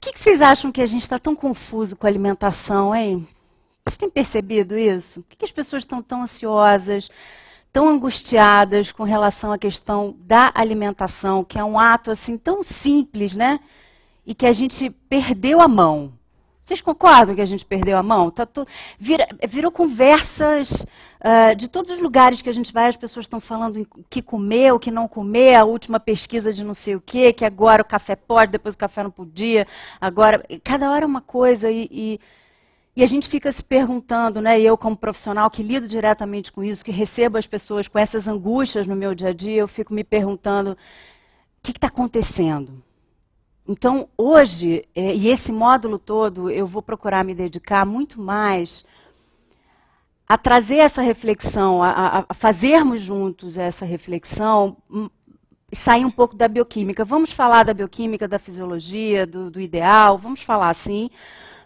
Por que, que vocês acham que a gente está tão confuso com a alimentação, hein? Vocês têm percebido isso? Por que, que as pessoas estão tão ansiosas, tão angustiadas com relação à questão da alimentação, que é um ato assim tão simples, né? E que a gente perdeu a mão. Vocês concordam que a gente perdeu a mão? Tá. Vira... virou conversas uh, de todos os lugares que a gente vai, as pessoas estão falando o que comer, o que não comer, a última pesquisa de não sei o quê, que agora o café pode, depois o café não podia, agora. Cada hora é uma coisa e, e, e a gente fica se perguntando, né? Eu, como profissional que lido diretamente com isso, que recebo as pessoas com essas angústias no meu dia a dia, eu fico me perguntando o que está acontecendo? Então, hoje, é, e esse módulo todo, eu vou procurar me dedicar muito mais a trazer essa reflexão, a, a fazermos juntos essa reflexão hum, e sair um pouco da bioquímica. Vamos falar da bioquímica, da fisiologia, do, do ideal, vamos falar assim,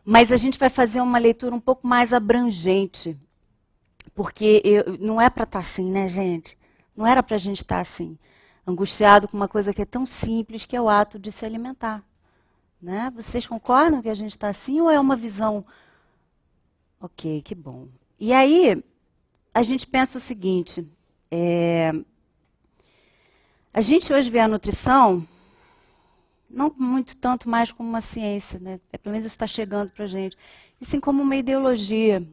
mas a gente vai fazer uma leitura um pouco mais abrangente, porque eu, não é para estar tá assim, né, gente? Não era para a gente estar tá assim angustiado com uma coisa que é tão simples, que é o ato de se alimentar. Né? Vocês concordam que a gente está assim ou é uma visão. Ok, que bom. E aí, a gente pensa o seguinte: é... a gente hoje vê a nutrição não muito tanto mais como uma ciência, né? É, pelo menos está chegando para a gente, e sim como uma ideologia.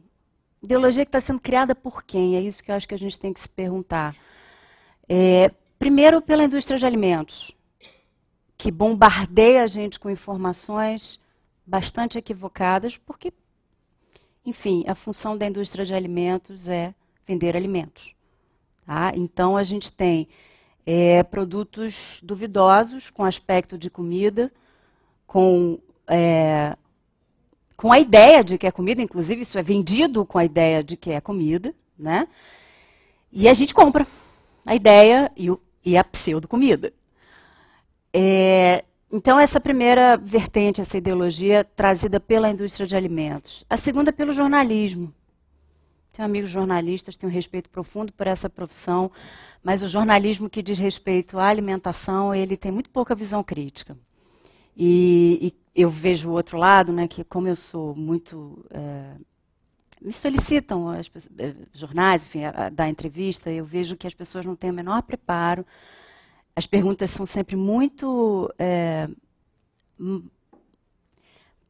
Ideologia que está sendo criada por quem? É isso que eu acho que a gente tem que se perguntar. É, Primeiro, pela indústria de alimentos, que bombardeia a gente com informações bastante equivocadas, porque, enfim, a função da indústria de alimentos é vender alimentos. Tá? Então, a gente tem é, produtos duvidosos com aspecto de comida, com, é, com a ideia de que é comida, inclusive isso é vendido com a ideia de que é comida, né? E a gente compra a ideia e o, e a pseudo-comida. É, então, essa primeira vertente, essa ideologia trazida pela indústria de alimentos. A segunda, pelo jornalismo. Tenho amigos jornalistas, tenho um respeito profundo por essa profissão, mas o jornalismo que diz respeito à alimentação, ele tem muito pouca visão crítica. E, e eu vejo o outro lado, né, que como eu sou muito é, me solicitam as, eh, jornais, enfim, a, a, dar entrevista, eu vejo que as pessoas não têm o menor preparo. As perguntas são sempre muito é,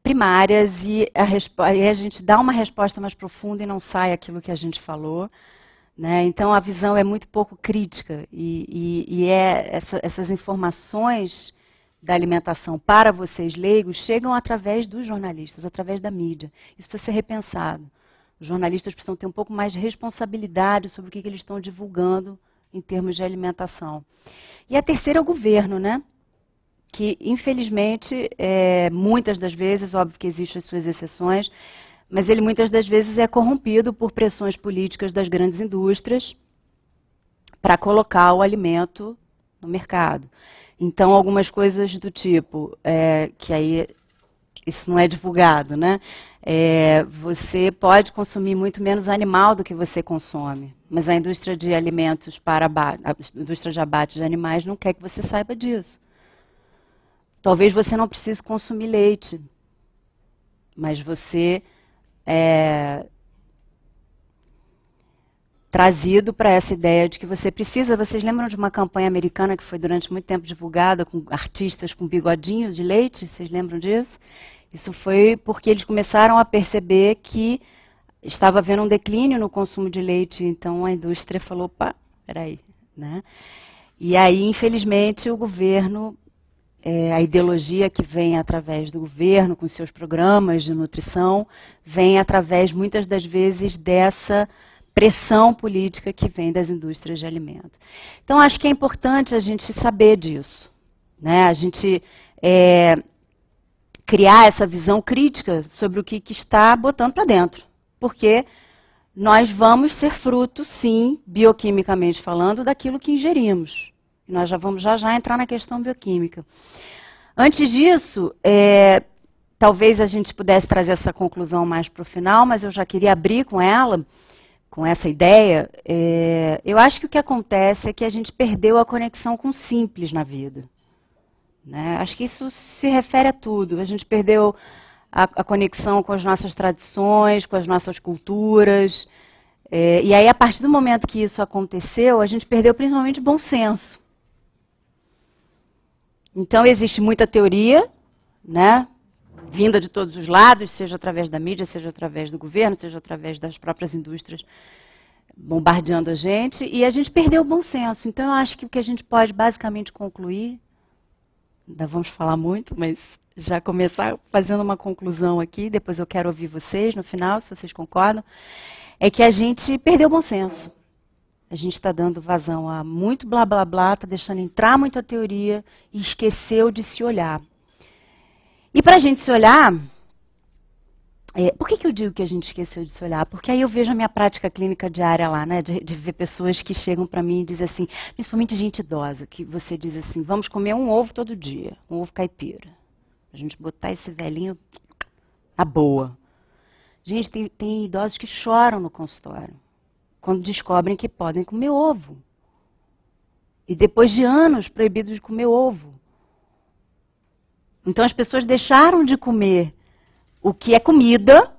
primárias e a, e a, gente dá uma resposta mais profunda e não sai aquilo que a gente falou. Né? Então a visão é muito pouco crítica e, e, e é essa, essas informações da alimentação para vocês leigos chegam através dos jornalistas, através da mídia. Isso precisa ser repensado. Os jornalistas precisam ter um pouco mais de responsabilidade sobre o que, que eles estão divulgando em termos de alimentação. E a terceira é o governo, né? Que, infelizmente, é, muitas das vezes, óbvio que existem as suas exceções, mas ele muitas das vezes é corrompido por pressões políticas das grandes indústrias para colocar o alimento no mercado. Então, algumas coisas do tipo, é, que aí isso não é divulgado, né? É, você pode consumir muito menos animal do que você consome, mas a indústria de alimentos para a indústria de abate de animais não quer que você saiba disso. Talvez você não precise consumir leite, mas você é trazido para essa ideia de que você precisa. Vocês lembram de uma campanha americana que foi durante muito tempo divulgada com artistas com bigodinhos de leite? Vocês lembram disso? Isso foi porque eles começaram a perceber que estava havendo um declínio no consumo de leite, então a indústria falou, pá, peraí, né? E aí, infelizmente, o governo, é, a ideologia que vem através do governo, com seus programas de nutrição, vem através, muitas das vezes, dessa pressão política que vem das indústrias de alimentos. Então, acho que é importante a gente saber disso. Né? A gente é, criar essa visão crítica sobre o que, que está botando para dentro. Porque nós vamos ser fruto, sim, bioquimicamente falando, daquilo que ingerimos. Nós já vamos já já entrar na questão bioquímica. Antes disso, é, talvez a gente pudesse trazer essa conclusão mais para o final, mas eu já queria abrir com ela, com essa ideia. É, eu acho que o que acontece é que a gente perdeu a conexão com o simples na vida. Né? Acho que isso se refere a tudo. A gente perdeu a, a conexão com as nossas tradições, com as nossas culturas. É, e aí, a partir do momento que isso aconteceu, a gente perdeu principalmente bom senso. Então, existe muita teoria, né? vinda de todos os lados, seja através da mídia, seja através do governo, seja através das próprias indústrias bombardeando a gente, e a gente perdeu o bom senso. Então, eu acho que o que a gente pode basicamente concluir, ainda vamos falar muito, mas já começar fazendo uma conclusão aqui, depois eu quero ouvir vocês no final, se vocês concordam, é que a gente perdeu o bom senso. A gente está dando vazão a muito blá blá blá, está deixando entrar muita teoria e esqueceu de se olhar. E para a gente se olhar, é, por que, que eu digo que a gente esqueceu de se olhar? Porque aí eu vejo a minha prática clínica diária lá, né? De, de ver pessoas que chegam para mim e dizem assim, principalmente gente idosa, que você diz assim, vamos comer um ovo todo dia, um ovo caipira. A gente botar esse velhinho na boa. Gente, tem, tem idosos que choram no consultório quando descobrem que podem comer ovo. E depois de anos proibidos de comer ovo. Então as pessoas deixaram de comer o que é comida.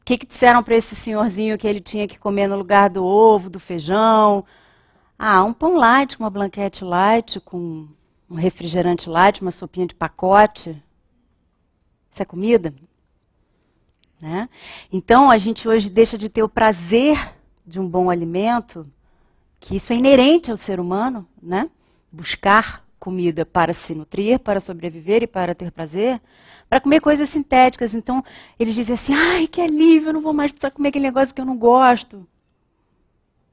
O que, que disseram para esse senhorzinho que ele tinha que comer no lugar do ovo, do feijão? Ah, um pão light, uma blanquete light, com um refrigerante light, uma sopinha de pacote. Isso é comida? Né? Então a gente hoje deixa de ter o prazer de um bom alimento, que isso é inerente ao ser humano, né? Buscar comida para se nutrir, para sobreviver e para ter prazer, para comer coisas sintéticas. Então, eles dizem assim: ai, que alívio, eu não vou mais precisar comer aquele negócio que eu não gosto.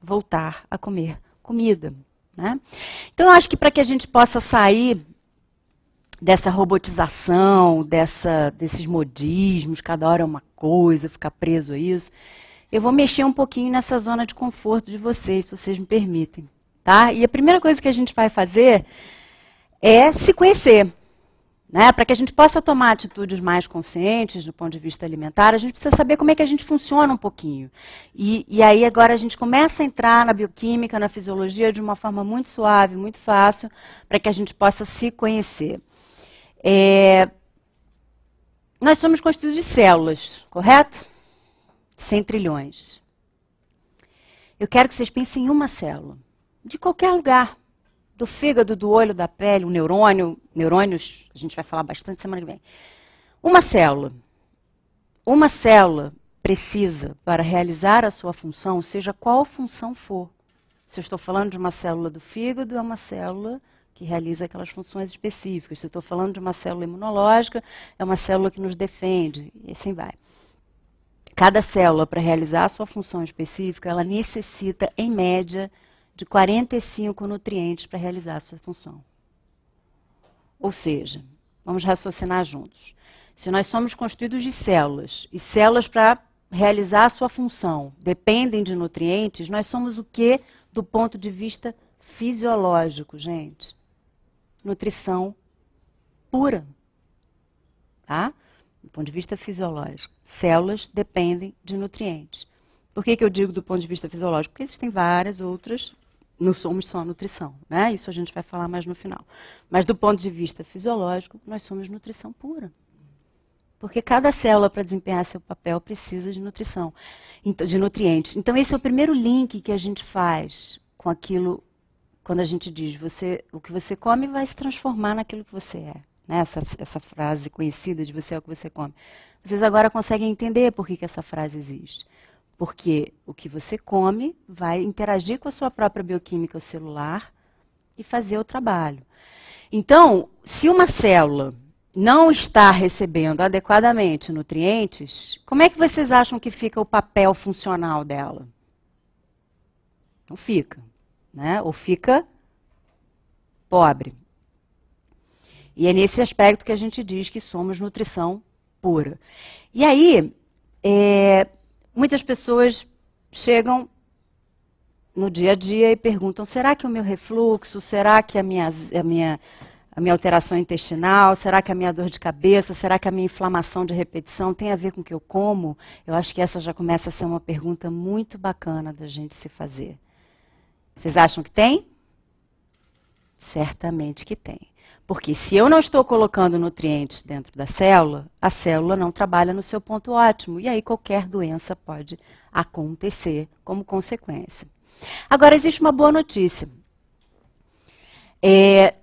Voltar a comer comida. Né? Então, eu acho que para que a gente possa sair dessa robotização, dessa, desses modismos, cada hora é uma coisa, ficar preso a isso, eu vou mexer um pouquinho nessa zona de conforto de vocês, se vocês me permitem. Tá? E a primeira coisa que a gente vai fazer é se conhecer. Né? Para que a gente possa tomar atitudes mais conscientes do ponto de vista alimentar, a gente precisa saber como é que a gente funciona um pouquinho. E, e aí agora a gente começa a entrar na bioquímica, na fisiologia de uma forma muito suave, muito fácil, para que a gente possa se conhecer. É, nós somos constituídos de células, correto? 100 trilhões. Eu quero que vocês pensem em uma célula, de qualquer lugar do fígado, do olho, da pele, o neurônio, neurônios, a gente vai falar bastante semana que vem. Uma célula. Uma célula precisa, para realizar a sua função, seja qual função for. Se eu estou falando de uma célula do fígado, é uma célula que realiza aquelas funções específicas. Se eu estou falando de uma célula imunológica, é uma célula que nos defende, e assim vai. Cada célula, para realizar a sua função específica, ela necessita, em média, de 45 nutrientes para realizar a sua função. Ou seja, vamos raciocinar juntos. Se nós somos constituídos de células, e células para realizar a sua função dependem de nutrientes, nós somos o que do ponto de vista fisiológico, gente? Nutrição pura. Tá? Do ponto de vista fisiológico. Células dependem de nutrientes. Por que, que eu digo do ponto de vista fisiológico? Porque existem várias outras não somos só nutrição, né? Isso a gente vai falar mais no final. Mas do ponto de vista fisiológico, nós somos nutrição pura. Porque cada célula, para desempenhar seu papel, precisa de nutrição, de nutrientes. Então, esse é o primeiro link que a gente faz com aquilo, quando a gente diz, você, o que você come vai se transformar naquilo que você é. Né? Essa, essa frase conhecida de você é o que você come. Vocês agora conseguem entender por que, que essa frase existe. Porque o que você come vai interagir com a sua própria bioquímica celular e fazer o trabalho. Então, se uma célula não está recebendo adequadamente nutrientes, como é que vocês acham que fica o papel funcional dela? Não fica, né? Ou fica pobre. E é nesse aspecto que a gente diz que somos nutrição pura. E aí, é, muitas pessoas chegam no dia a dia e perguntam: será que o meu refluxo, será que a minha, a minha, a minha alteração intestinal, será que a minha dor de cabeça, será que a minha inflamação de repetição tem a ver com o que eu como? Eu acho que essa já começa a ser uma pergunta muito bacana da gente se fazer. Vocês acham que tem? Certamente que tem. Porque se eu não estou colocando nutrientes dentro da célula, a célula não trabalha no seu ponto ótimo. E aí qualquer doença pode acontecer como consequência. Agora, existe uma boa notícia. É,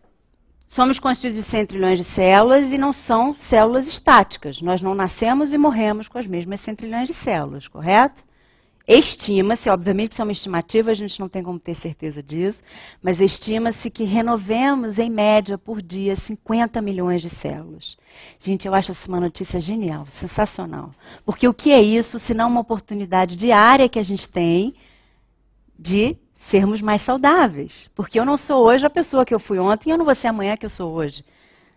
somos constituídos de 100 trilhões de células e não são células estáticas. Nós não nascemos e morremos com as mesmas 100 trilhões de células, correto? Estima-se, obviamente isso é uma estimativa, a gente não tem como ter certeza disso, mas estima-se que renovemos em média por dia 50 milhões de células. Gente, eu acho essa uma notícia genial, sensacional. Porque o que é isso se não uma oportunidade diária que a gente tem de sermos mais saudáveis? Porque eu não sou hoje a pessoa que eu fui ontem e eu não vou ser amanhã que eu sou hoje.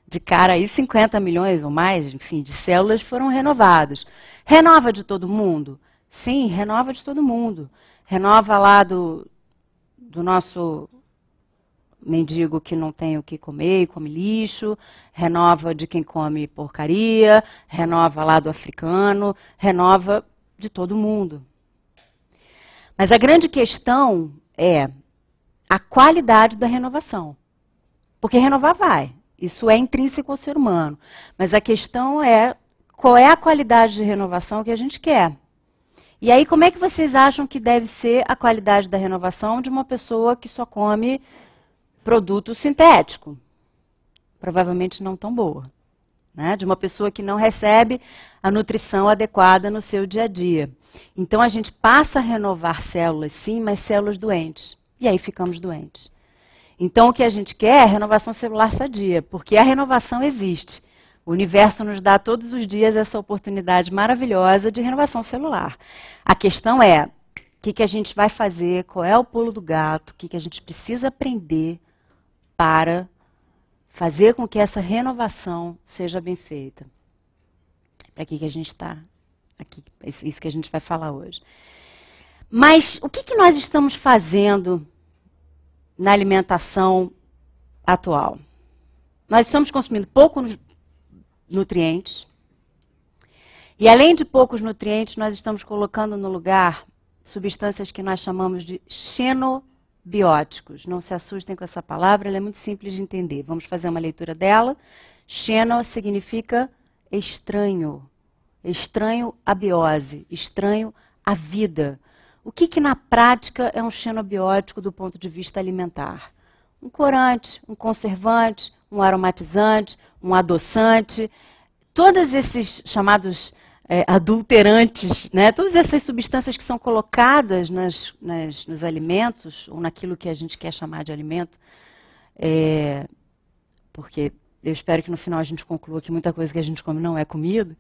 De cara aí, 50 milhões ou mais, enfim, de células foram renovadas. Renova de todo mundo? Sim, renova de todo mundo. Renova lá do, do nosso mendigo que não tem o que comer e come lixo, renova de quem come porcaria, renova lá do africano, renova de todo mundo. Mas a grande questão é a qualidade da renovação. Porque renovar vai. Isso é intrínseco ao ser humano. Mas a questão é qual é a qualidade de renovação que a gente quer. E aí, como é que vocês acham que deve ser a qualidade da renovação de uma pessoa que só come produto sintético? Provavelmente não tão boa. Né? De uma pessoa que não recebe a nutrição adequada no seu dia a dia. Então, a gente passa a renovar células, sim, mas células doentes. E aí ficamos doentes. Então, o que a gente quer é renovação celular sadia, porque a renovação existe. O universo nos dá todos os dias essa oportunidade maravilhosa de renovação celular. A questão é: o que, que a gente vai fazer? Qual é o pulo do gato? O que, que a gente precisa aprender para fazer com que essa renovação seja bem feita? Para que, que a gente está aqui? Isso que a gente vai falar hoje. Mas o que, que nós estamos fazendo na alimentação atual? Nós estamos consumindo pouco nutrientes. E além de poucos nutrientes, nós estamos colocando no lugar substâncias que nós chamamos de xenobióticos. Não se assustem com essa palavra, ela é muito simples de entender. Vamos fazer uma leitura dela. Xeno significa estranho. Estranho à biose, estranho à vida. O que, que na prática é um xenobiótico do ponto de vista alimentar? Um corante, um conservante, um aromatizante, um adoçante, todos esses chamados é, adulterantes, né, todas essas substâncias que são colocadas nas, nas, nos alimentos, ou naquilo que a gente quer chamar de alimento, é, porque eu espero que no final a gente conclua que muita coisa que a gente come não é comida,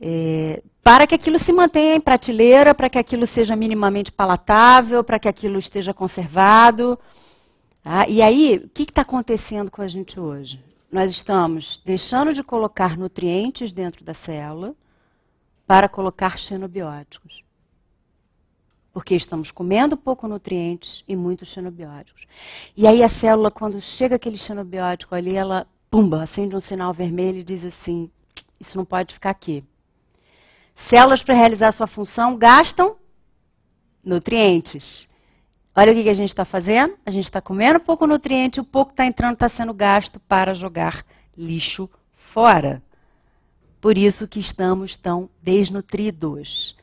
é, para que aquilo se mantenha em prateleira, para que aquilo seja minimamente palatável, para que aquilo esteja conservado. Tá? E aí, o que está acontecendo com a gente hoje? Nós estamos deixando de colocar nutrientes dentro da célula para colocar xenobióticos. Porque estamos comendo pouco nutrientes e muitos xenobióticos. E aí a célula, quando chega aquele xenobiótico ali, ela, pumba, acende um sinal vermelho e diz assim, isso não pode ficar aqui. Células, para realizar sua função, gastam nutrientes. Olha o que, a gente está fazendo. A gente está comendo pouco nutriente, o pouco está entrando está sendo gasto para jogar lixo fora. Por isso que estamos tão desnutridos.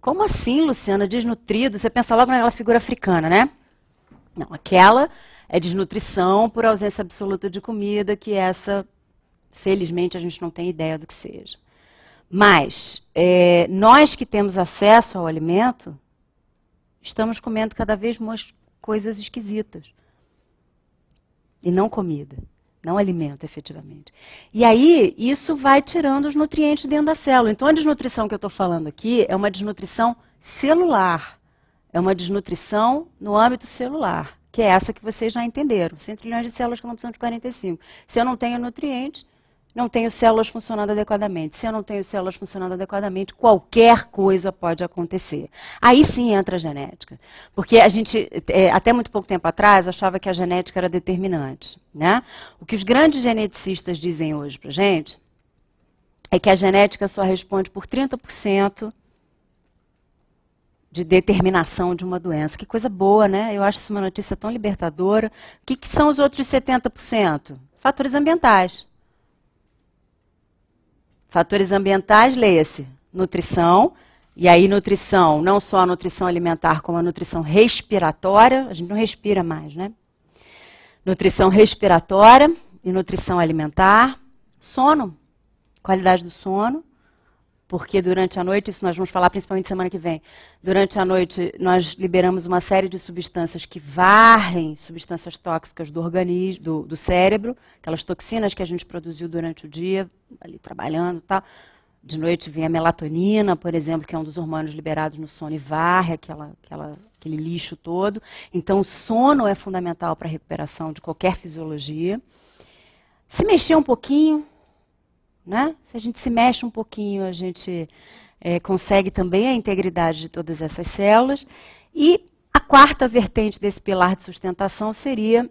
Como assim, Luciana, desnutrido? Você pensa logo naquela figura africana, né? Não, aquela é desnutrição por ausência absoluta de comida, que essa, felizmente, a gente não tem ideia do que seja. Mas, é, nós que temos acesso ao alimento, estamos comendo cada vez mais coisas esquisitas. E não comida, não alimento efetivamente. E aí, isso vai tirando os nutrientes dentro da célula. Então, a desnutrição que eu estou falando aqui é uma desnutrição celular. É uma desnutrição no âmbito celular, que é essa que vocês já entenderam. 100 trilhões de células que não precisam de 45. Se eu não tenho nutrientes, não tenho células funcionando adequadamente. Se eu não tenho células funcionando adequadamente, qualquer coisa pode acontecer. Aí sim entra a genética. Porque a gente, é, até muito pouco tempo atrás, achava que a genética era determinante. Né? O que os grandes geneticistas dizem hoje para gente é que a genética só responde por 30% de determinação de uma doença. Que coisa boa, né? Eu acho isso uma notícia tão libertadora. O que, que são os outros 70%? Fatores ambientais. Fatores ambientais, leia-se, nutrição, e aí nutrição, não só a nutrição alimentar, como a nutrição respiratória, a gente não respira mais, né? Nutrição respiratória e nutrição alimentar, sono, qualidade do sono, porque durante a noite, isso nós vamos falar principalmente semana que vem, durante a noite nós liberamos uma série de substâncias que varrem substâncias tóxicas do organismo, do, do cérebro, aquelas toxinas que a gente produziu durante o dia, ali trabalhando e tal. De noite vem a melatonina, por exemplo, que é um dos hormônios liberados no sono e varre aquela, aquela, aquele lixo todo. Então, o sono é fundamental para a recuperação de qualquer fisiologia. Se mexer um pouquinho, né? Se a gente se mexe um pouquinho, a gente é, consegue também a integridade de todas essas células. E a quarta vertente desse pilar de sustentação seria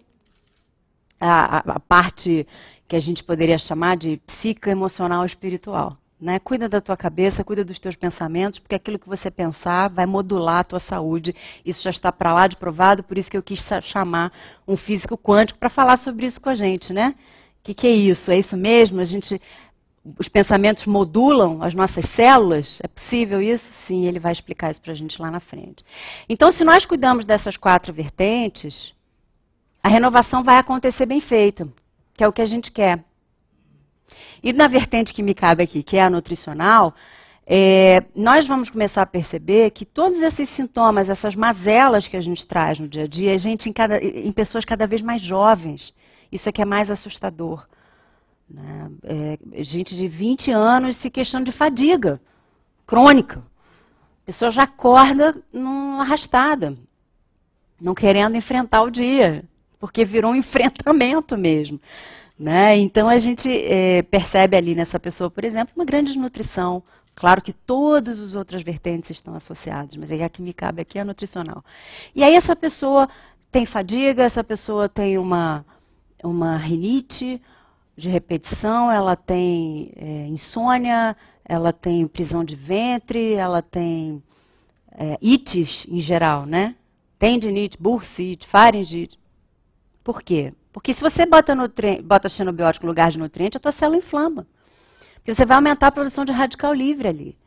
a, a, a parte que a gente poderia chamar de psicoemocional espiritual. Né? Cuida da tua cabeça, cuida dos teus pensamentos, porque aquilo que você pensar vai modular a tua saúde. Isso já está para lá de provado, por isso que eu quis chamar um físico quântico para falar sobre isso com a gente, né? O que, que, é isso? É isso mesmo? A gente os pensamentos modulam as nossas células? É possível isso? Sim, ele vai explicar isso para a gente lá na frente. Então, se nós cuidamos dessas quatro vertentes, a renovação vai acontecer bem feita, que é o que a gente quer. E na vertente que me cabe aqui, que é a nutricional, é, nós vamos começar a perceber que todos esses sintomas, essas mazelas que a gente traz no dia a dia, a gente em, cada, em pessoas cada vez mais jovens. Isso é que é mais assustador. Né? É, gente de 20 anos se queixando de fadiga crônica. A pessoa já acorda numa arrastada, não querendo enfrentar o dia, porque virou um enfrentamento mesmo. Né? Então a gente é, percebe ali nessa pessoa, por exemplo, uma grande desnutrição. Claro que todas as outras vertentes estão associadas, mas a que me cabe aqui é a nutricional. E aí essa pessoa tem fadiga, essa pessoa tem uma, uma rinite, de repetição, ela tem é, insônia, ela tem prisão de ventre, ela tem é, ites em geral, né? Tendinite, bursite, faringite. Por quê? Porque se você bota, bota xenobiótico no lugar de nutriente, a tua célula inflama. Porque você vai aumentar a produção de radical livre ali.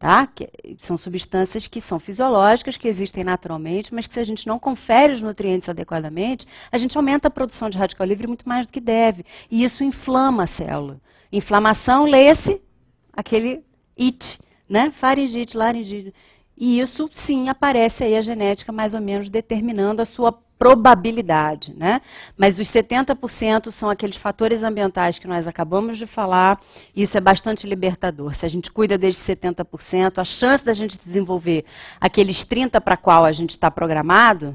Tá? Que são substâncias que são fisiológicas, que existem naturalmente, mas que se a gente não confere os nutrientes adequadamente, a gente aumenta a produção de radical livre muito mais do que deve. E isso inflama a célula. Inflamação, lê-se aquele IT, né? Faringite, laringite. E isso, sim, aparece aí a genética mais ou menos determinando a sua probabilidade, né? Mas os 70% são aqueles fatores ambientais que nós acabamos de falar, e isso é bastante libertador. Se a gente cuida desses 70%, a chance da gente desenvolver aqueles 30% para qual a gente está programado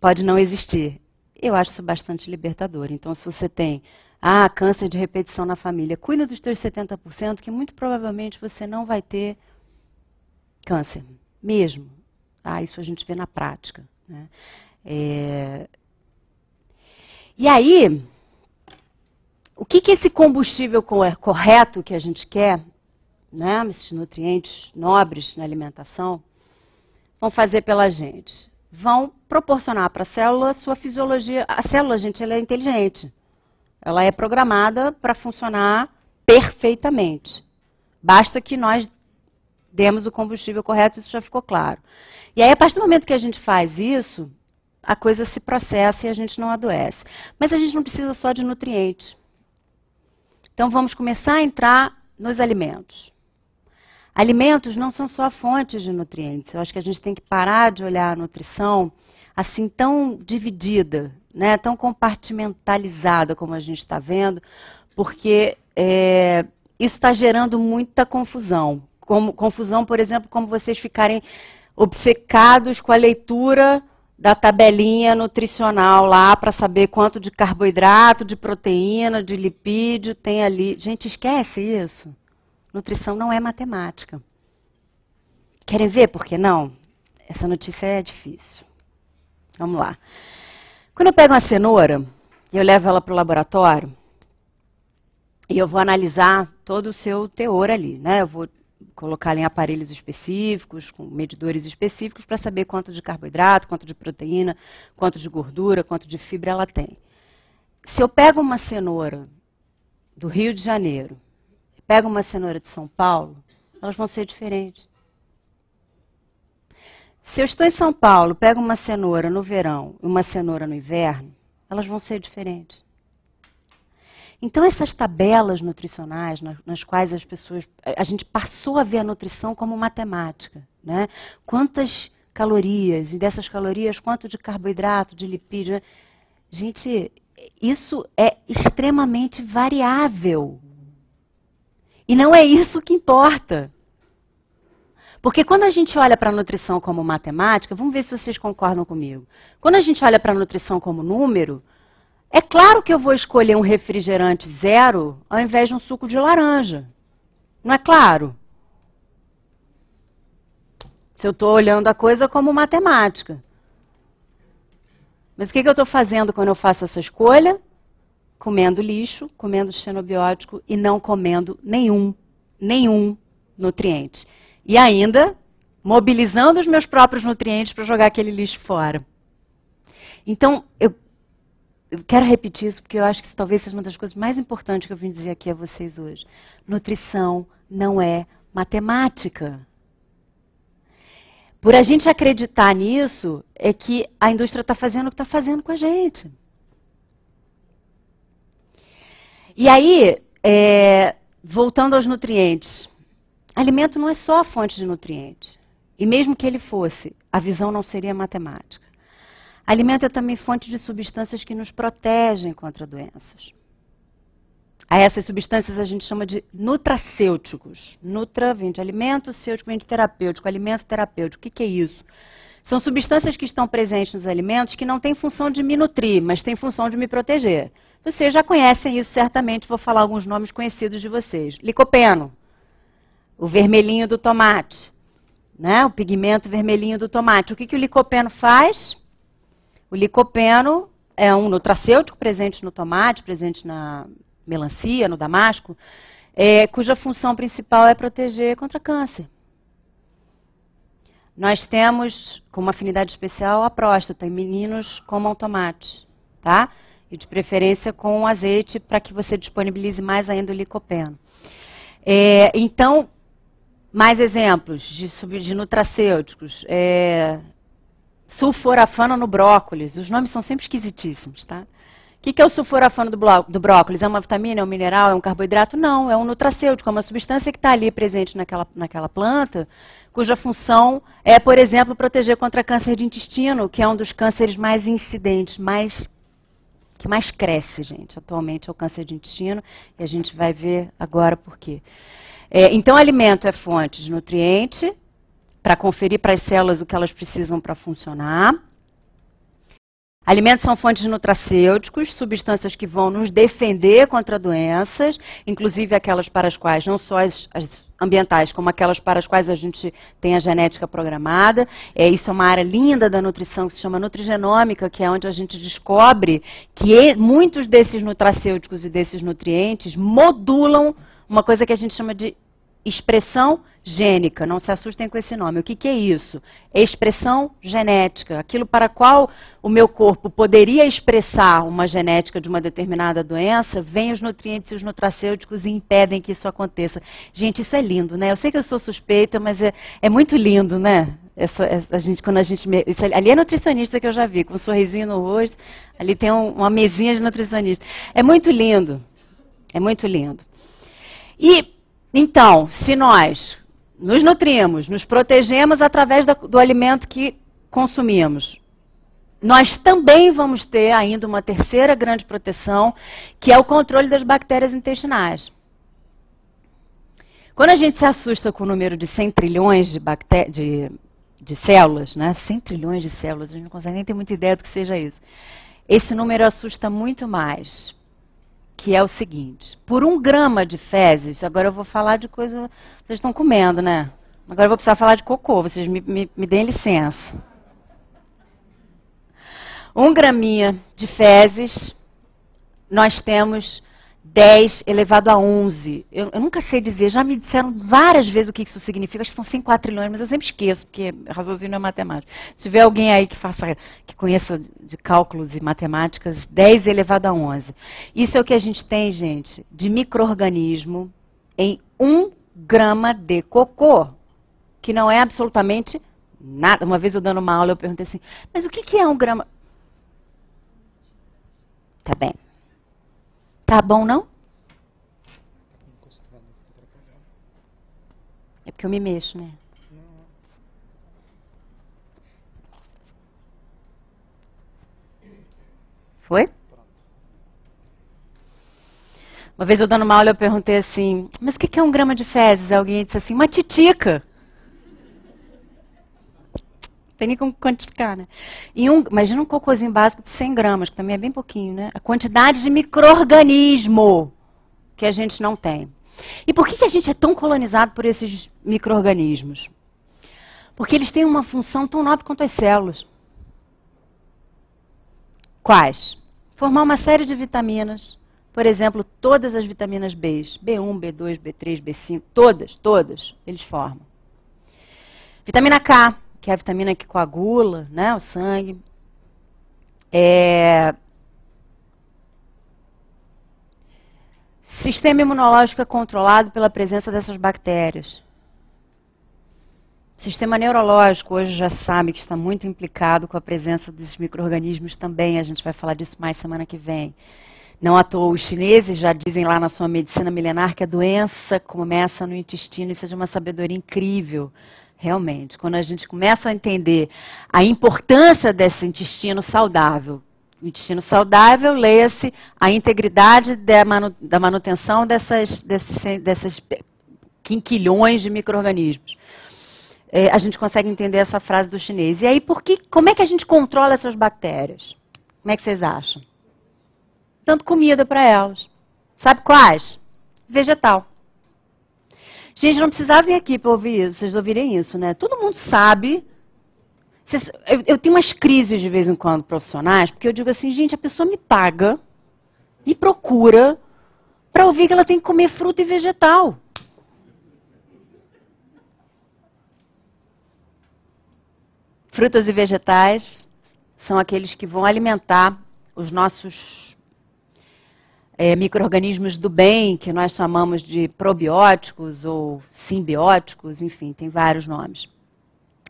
pode não existir. Eu acho isso bastante libertador. Então, se você tem ah, câncer de repetição na família, cuida dos teus 70%, que muito provavelmente você não vai ter câncer, mesmo. Ah, isso a gente vê na prática. Né? É... E aí, o que, que esse combustível correto que a gente quer, né, esses nutrientes nobres na alimentação, vão fazer pela gente? Vão proporcionar para a célula sua fisiologia. A célula, gente, ela é inteligente. Ela é programada para funcionar perfeitamente. Basta que nós demos o combustível correto, isso já ficou claro. E aí, a partir do momento que a gente faz isso, a coisa se processa e a gente não adoece. Mas a gente não precisa só de nutrientes. Então, vamos começar a entrar nos alimentos. Alimentos não são só fontes de nutrientes. Eu acho que a gente tem que parar de olhar a nutrição assim tão dividida, né, tão compartimentalizada como a gente está vendo, porque é, isso está gerando muita confusão. Como, confusão, por exemplo, como vocês ficarem obcecados com a leitura da tabelinha nutricional lá para saber quanto de carboidrato, de proteína, de lipídio tem ali. Gente, esquece isso. Nutrição não é matemática. Querem ver por que não? Essa notícia é difícil. Vamos lá. Quando eu pego uma cenoura e eu levo ela para o laboratório, e eu vou analisar todo o seu teor ali, né? Eu vou colocar em aparelhos específicos, com medidores específicos, para saber quanto de carboidrato, quanto de proteína, quanto de gordura, quanto de fibra ela tem. se eu pego uma cenoura do Rio de Janeiro, pego uma cenoura de São Paulo, elas vão ser diferentes. Se eu estou em São Paulo, pego uma cenoura no verão e uma cenoura no inverno, elas vão ser diferentes. Então, essas tabelas nutricionais, nas, quais as pessoas. A gente passou a ver a nutrição como matemática. Né? Quantas calorias, e dessas calorias, quanto de carboidrato, de lipídio. Né? Gente, isso é extremamente variável. E não é isso que importa. Porque quando a gente olha para a nutrição como matemática, vamos ver se vocês concordam comigo. Quando a gente olha para a nutrição como número, é claro que eu vou escolher um refrigerante zero ao invés de um suco de laranja. Não é claro? Se eu estou olhando a coisa como matemática. Mas o que, que eu estou fazendo quando eu faço essa escolha? Comendo lixo, comendo xenobiótico e não comendo nenhum, nenhum nutriente. E ainda mobilizando os meus próprios nutrientes para jogar aquele lixo fora. Então, eu eu quero repetir isso porque eu acho que isso talvez seja uma das coisas mais importantes que eu vim dizer aqui a vocês hoje. Nutrição não é matemática. Por a gente acreditar nisso, é que a indústria está fazendo o que está fazendo com a gente. E aí, é, voltando aos nutrientes. Alimento não é só a fonte de nutrientes. E mesmo que ele fosse, a visão não seria matemática. Alimento é também fonte de substâncias que nos protegem contra doenças. A essas substâncias a gente chama de nutracêuticos. Nutra vem de alimento, cêutico vem de terapêutico, alimento terapêutico. O que, que é isso? São substâncias que estão presentes nos alimentos que não têm função de me nutrir, mas têm função de me proteger. Vocês já conhecem isso certamente, vou falar alguns nomes conhecidos de vocês. Licopeno, o vermelhinho do tomate, né? o pigmento vermelhinho do tomate. O que, que o licopeno faz? O licopeno é um nutracêutico presente no tomate, presente na melancia, no damasco, é, cuja função principal é proteger contra câncer. Nós temos, com uma afinidade especial, a próstata, e meninos comam tomate, tá? E de preferência com azeite, para que você disponibilize mais ainda o licopeno. É, então, mais exemplos de, de nutracêuticos. É, sulforafano no brócolis. Os nomes são sempre esquisitíssimos, tá? O que, que é o sulforafano do, do, brócolis? É uma vitamina, é um mineral, é um carboidrato? Não, é um nutracêutico, é uma substância que está ali presente naquela, naquela planta, cuja função é, por exemplo, proteger contra câncer de intestino, que é um dos cânceres mais incidentes, mais que mais cresce, gente, atualmente é o câncer de intestino, e a gente vai ver agora por quê. É, então, alimento é fonte de nutriente, para conferir para as células o que elas precisam para funcionar. Alimentos são fontes nutracêuticos, substâncias que vão nos defender contra doenças, inclusive aquelas para as quais, não só as, as ambientais, como aquelas para as quais a gente tem a genética programada. É, isso é uma área linda da nutrição que se chama nutrigenômica, que é onde a gente descobre que muitos desses nutracêuticos e desses nutrientes modulam uma coisa que a gente chama de expressão gênica. Não se assustem com esse nome. O que, que, é isso? É expressão genética. Aquilo para qual o meu corpo poderia expressar uma genética de uma determinada doença, vem os nutrientes e os nutracêuticos e impedem que isso aconteça. Gente, isso é lindo, né? Eu sei que eu sou suspeita, mas é, é muito lindo, né? Essa, essa, a gente, quando a gente, isso, ali é nutricionista que eu já vi, com um sorrisinho no rosto. Ali tem um, uma mesinha de nutricionista. É muito lindo. É muito lindo. E então, se nós nos nutrimos, nos protegemos através do alimento que consumimos, nós também vamos ter ainda uma terceira grande proteção, que é o controle das bactérias intestinais. Quando a gente se assusta com o número de 100 trilhões de, de, de células, né? 100 trilhões de células, a gente não consegue nem ter muita ideia do que seja isso. Esse número assusta muito mais que é o seguinte: por um grama de fezes, agora eu vou falar de coisa. Vocês estão comendo, né? Agora eu vou precisar falar de cocô, vocês me, me, me deem licença. Um graminha de fezes, nós temos 10 elevado a 11. Eu, eu, nunca sei dizer, já me disseram várias vezes o que isso significa, acho que são 5 quatrilhões, mas eu sempre esqueço, porque raciocínio é matemática. Se tiver alguém aí que faça, que conheça de cálculos e matemáticas, 10 elevado a 11. Isso é o que a gente tem, gente, de microorganismo em 1 grama de cocô, que não é absolutamente nada. Uma vez eu dando uma aula, eu perguntei assim, mas o que, que é um grama? Tá bem. Tá bom, não? É porque eu me mexo, né? Foi? Uma vez eu dando uma aula, eu perguntei assim, mas o que é um grama de fezes? Alguém disse assim, uma titica. Tem nem como quantificar, né? E um, imagina um cocôzinho básico de 100 gramas, que também é bem pouquinho, né? A quantidade de microorganismo que a gente não tem. E por que, que a gente é tão colonizado por esses microorganismos? Porque eles têm uma função tão nobre quanto as células. Quais? Formar uma série de vitaminas. Por exemplo, todas as vitaminas B, B1, B2, B3, B5, todas, todas, eles formam. Vitamina K, que é a vitamina que coagula né, o sangue. É... Sistema imunológico é controlado pela presença dessas bactérias. Sistema neurológico hoje já sabe que está muito implicado com a presença desses micro-organismos também. A gente vai falar disso mais semana que vem. Não à toa, os chineses já dizem lá na sua medicina milenar que a doença começa no intestino. Isso é de uma sabedoria incrível. Realmente, quando a gente começa a entender a importância desse intestino saudável, intestino saudável, leia-se a integridade da, manu, da manutenção dessas, desses, quinquilhões de micro-organismos. É, a gente consegue entender essa frase do chinês. E aí, por que, como é que a gente controla essas bactérias? Como é que vocês acham? Dando comida para elas. Sabe quais? Vegetal. Gente, não precisava vir aqui para ouvir isso, vocês ouvirem isso, né? Todo mundo sabe. eu, eu tenho umas crises de vez em quando profissionais, porque eu digo assim, gente, a pessoa me paga, me procura, para ouvir que ela tem que comer fruta e vegetal. Frutas e vegetais são aqueles que vão alimentar os nossos é, micro-organismos do bem, que nós chamamos de probióticos ou simbióticos, enfim, tem vários nomes.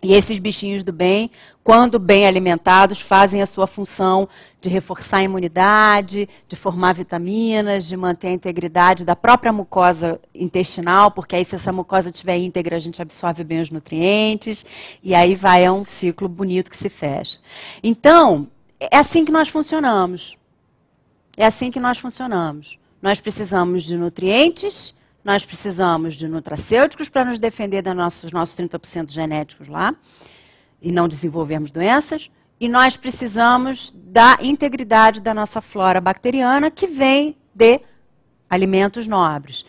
E esses bichinhos do bem, quando bem alimentados, fazem a sua função de reforçar a imunidade, de formar vitaminas, de manter a integridade da própria mucosa intestinal, porque aí se essa mucosa estiver íntegra, a gente absorve bem os nutrientes, e aí vai a um ciclo bonito que se fecha. Então, é assim que nós funcionamos. É assim que nós funcionamos. Nós precisamos de nutrientes, nós precisamos de nutracêuticos para nos defender dos nossos, nossos 30% genéticos lá e não desenvolvermos doenças. E nós precisamos da integridade da nossa flora bacteriana que vem de alimentos nobres.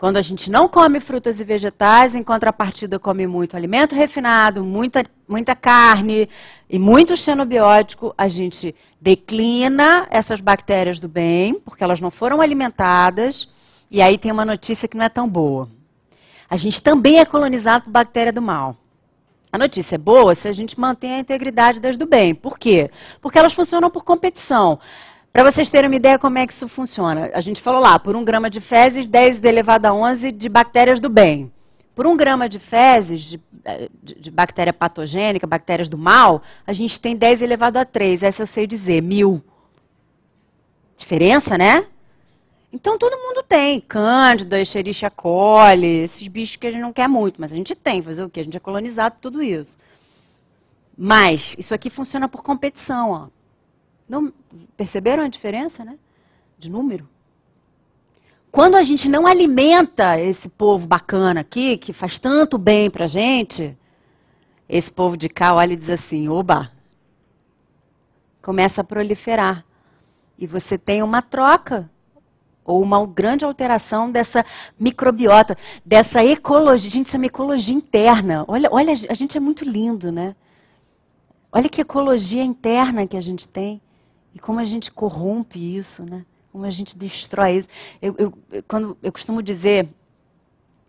Quando a gente não come frutas e vegetais, em contrapartida come muito alimento refinado, muita, muita carne e muito xenobiótico, a gente declina essas bactérias do bem, porque elas não foram alimentadas, e aí tem uma notícia que não é tão boa. A gente também é colonizado por bactéria do mal. A notícia é boa se a gente mantém a integridade das do bem. Por quê? Porque elas funcionam por competição. Para vocês terem uma ideia como é que isso funciona, a gente falou lá, por um grama de fezes, 10 elevado a 11 de bactérias do bem. Por um grama de fezes, de, de, de, bactéria patogênica, bactérias do mal, a gente tem 10 elevado a 3, essa eu sei dizer, mil. Diferença, né? Então todo mundo tem, Cândida, Escherichia coli, esses bichos que a gente não quer muito, mas a gente tem, fazer o quê? A gente é colonizado tudo isso. Mas isso aqui funciona por competição, ó. Não, perceberam a diferença, né? De número? Quando a gente não alimenta esse povo bacana aqui, que faz tanto bem pra gente, esse povo de cá olha e diz assim: oba, começa a proliferar. E você tem uma troca ou uma grande alteração dessa microbiota, dessa ecologia. Gente, isso é uma ecologia interna. Olha, olha, a gente é muito lindo, né? Olha que ecologia interna que a gente tem. E como a gente corrompe isso, né? Como a gente destrói isso. Eu, eu, quando, eu costumo dizer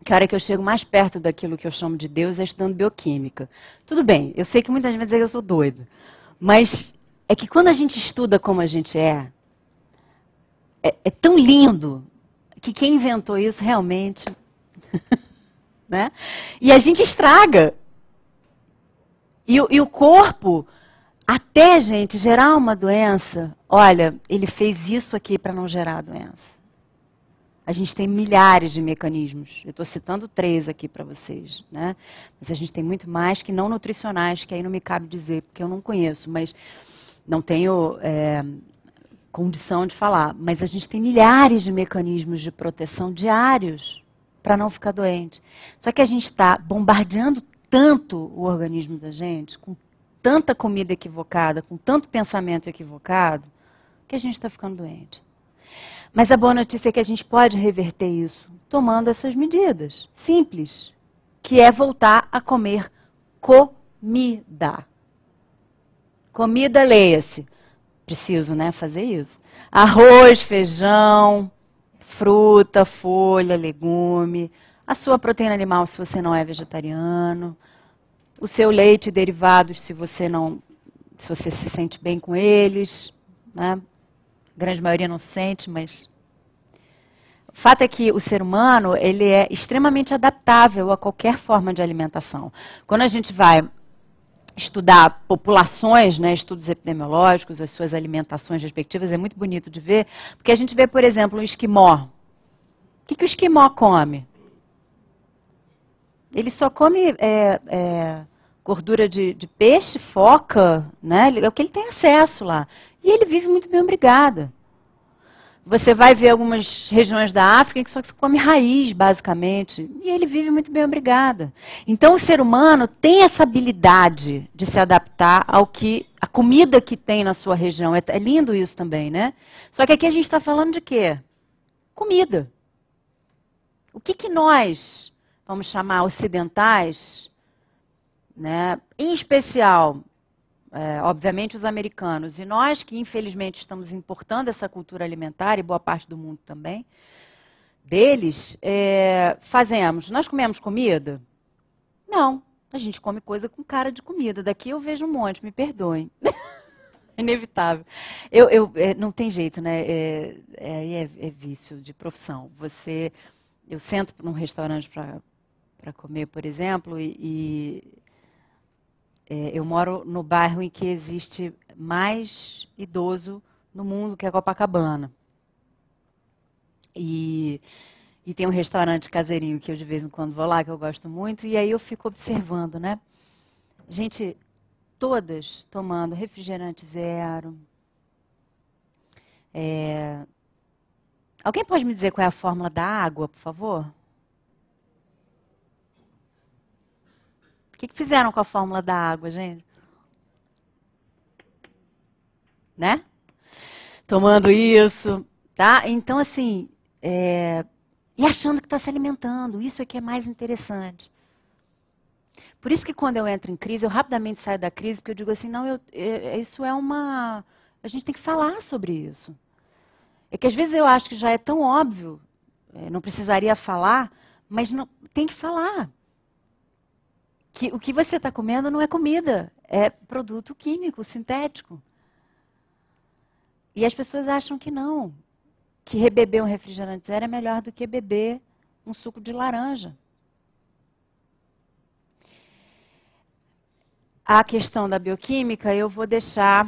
que a hora que eu chego mais perto daquilo que eu chamo de Deus é estudando bioquímica. Tudo bem, eu sei que muita gente vai dizer que eu sou doido. Mas é que quando a gente estuda como a gente é, é, é tão lindo que quem inventou isso realmente. né? E a gente estraga. E, e o corpo, até, gente, gerar uma doença, olha, ele fez isso aqui para não gerar doença. A gente tem milhares de mecanismos. Eu estou citando três aqui para vocês, né? Mas a gente tem muito mais que não nutricionais, que aí não me cabe dizer, porque eu não conheço, mas não tenho é, condição de falar. Mas a gente tem milhares de mecanismos de proteção diários para não ficar doente. Só que a gente está bombardeando tanto o organismo da gente, com tanta comida equivocada, com tanto pensamento equivocado, que a gente está ficando doente. Mas a boa notícia é que a gente pode reverter isso tomando essas medidas simples, que é voltar a comer comida. Comida, leia-se. Preciso, né, fazer isso. Arroz, feijão, fruta, folha, legume, a sua proteína animal se você não é vegetariano, o seu leite e derivados se você não, se você se sente bem com eles, né? A grande maioria não sente, mas o fato é que o ser humano ele é extremamente adaptável a qualquer forma de alimentação. Quando a gente vai estudar populações, né, estudos epidemiológicos, as suas alimentações respectivas, é muito bonito de ver, porque a gente vê, por exemplo, um esquimó. O que, que o esquimó come? Ele só come é, é, gordura de, de, peixe, foca, né? é o que ele tem acesso lá. E ele vive muito bem, obrigada. Você vai ver algumas regiões da África que só se come raiz, basicamente. E ele vive muito bem, obrigada. Então, o ser humano tem essa habilidade de se adaptar ao que a comida que tem na sua região. É, é lindo isso também, né? Só que aqui a gente está falando de quê? Comida. O que, que nós, vamos chamar ocidentais, né, em especial é, obviamente, os americanos. E nós, que infelizmente estamos importando essa cultura alimentar, e boa parte do mundo também, deles, é, fazemos. Nós comemos comida? Não. A gente come coisa com cara de comida. Daqui eu vejo um monte, me perdoem. Inevitável. Eu, eu é, não tem jeito, né? É, é, é, vício de profissão. Você, eu sento num restaurante para comer, por exemplo, e é, eu moro no bairro em que existe mais idoso no mundo, que é Copacabana. E, e tem um restaurante caseirinho que eu de vez em quando vou lá, que eu gosto muito, e aí eu fico observando, né? Gente, todas tomando refrigerante zero. É... Alguém pode me dizer qual é a fórmula da água, por favor? Que, que fizeram com a fórmula da água, gente? Né? Tomando isso, tá? Então, assim, é... e achando que está se alimentando. Isso é que é mais interessante. Por isso que quando eu entro em crise, eu rapidamente saio da crise, porque eu digo assim, não, eu, eu, isso é uma... A gente tem que falar sobre isso. É que às vezes eu acho que já é tão óbvio, é, não precisaria falar, mas não, tem que falar que o que você está comendo não é comida, é produto químico, sintético. E as pessoas acham que não, que rebeber um refrigerante zero é melhor do que beber um suco de laranja. A questão da bioquímica eu vou deixar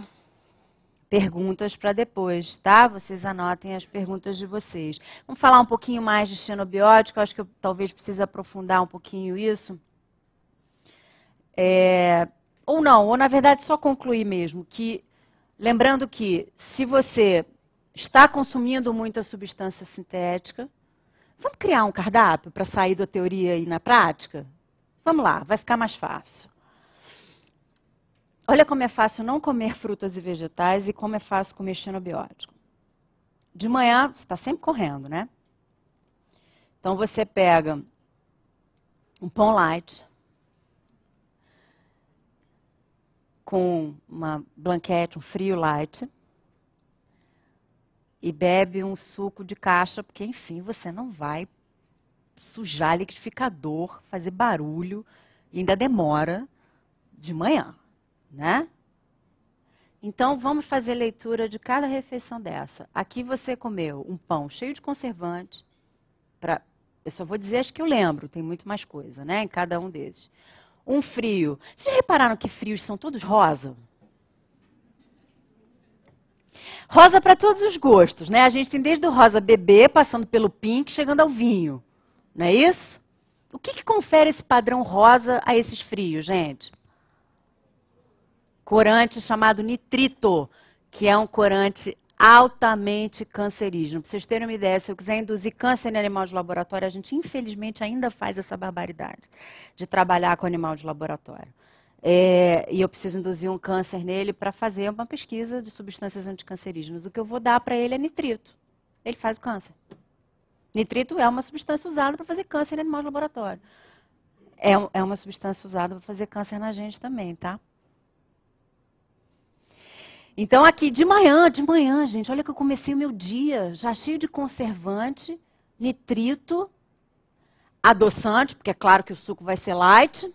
perguntas para depois, tá? Vocês anotem as perguntas de vocês. Vamos falar um pouquinho mais de xenobiótico, acho que eu talvez precise aprofundar um pouquinho isso. É, ou não, ou na verdade só concluir mesmo que, lembrando que se você está consumindo muita substância sintética, vamos criar um cardápio para sair da teoria e na prática? Vamos lá, vai ficar mais fácil. Olha como é fácil não comer frutas e vegetais e como é fácil comer xenobiótico. De manhã, você está sempre correndo, né? Então você pega um pão light, com uma blanquete, um frio light. e bebe um suco de caixa, porque, enfim, você não vai sujar liquidificador, fazer barulho, e ainda demora de manhã, né? Então, vamos fazer leitura de cada refeição dessa. Aqui você comeu um pão cheio de conservante, pra, eu só vou dizer as que eu lembro, tem muito mais coisa, né, em cada um desses. Um frio. Vocês já repararam que frios são todos rosa? Rosa para todos os gostos, né? A gente tem desde o rosa bebê, passando pelo pink, chegando ao vinho. Não é isso? O que, que confere esse padrão rosa a esses frios, gente? Corante chamado nitrito, que é um corante altamente cancerígeno. Para vocês terem uma ideia, se eu quiser induzir câncer em animal de laboratório, a gente infelizmente ainda faz essa barbaridade de trabalhar com animal de laboratório. É, e eu preciso induzir um câncer nele para fazer uma pesquisa de substâncias anticancerígenas. O que eu vou dar para ele é nitrito. Ele faz o câncer. Nitrito é uma substância usada para fazer câncer em animal de laboratório. É, é uma substância usada para fazer câncer na gente também, tá? Então, aqui de manhã, de manhã, gente, olha que eu comecei o meu dia já cheio de conservante, nitrito, adoçante, porque é claro que o suco vai ser light,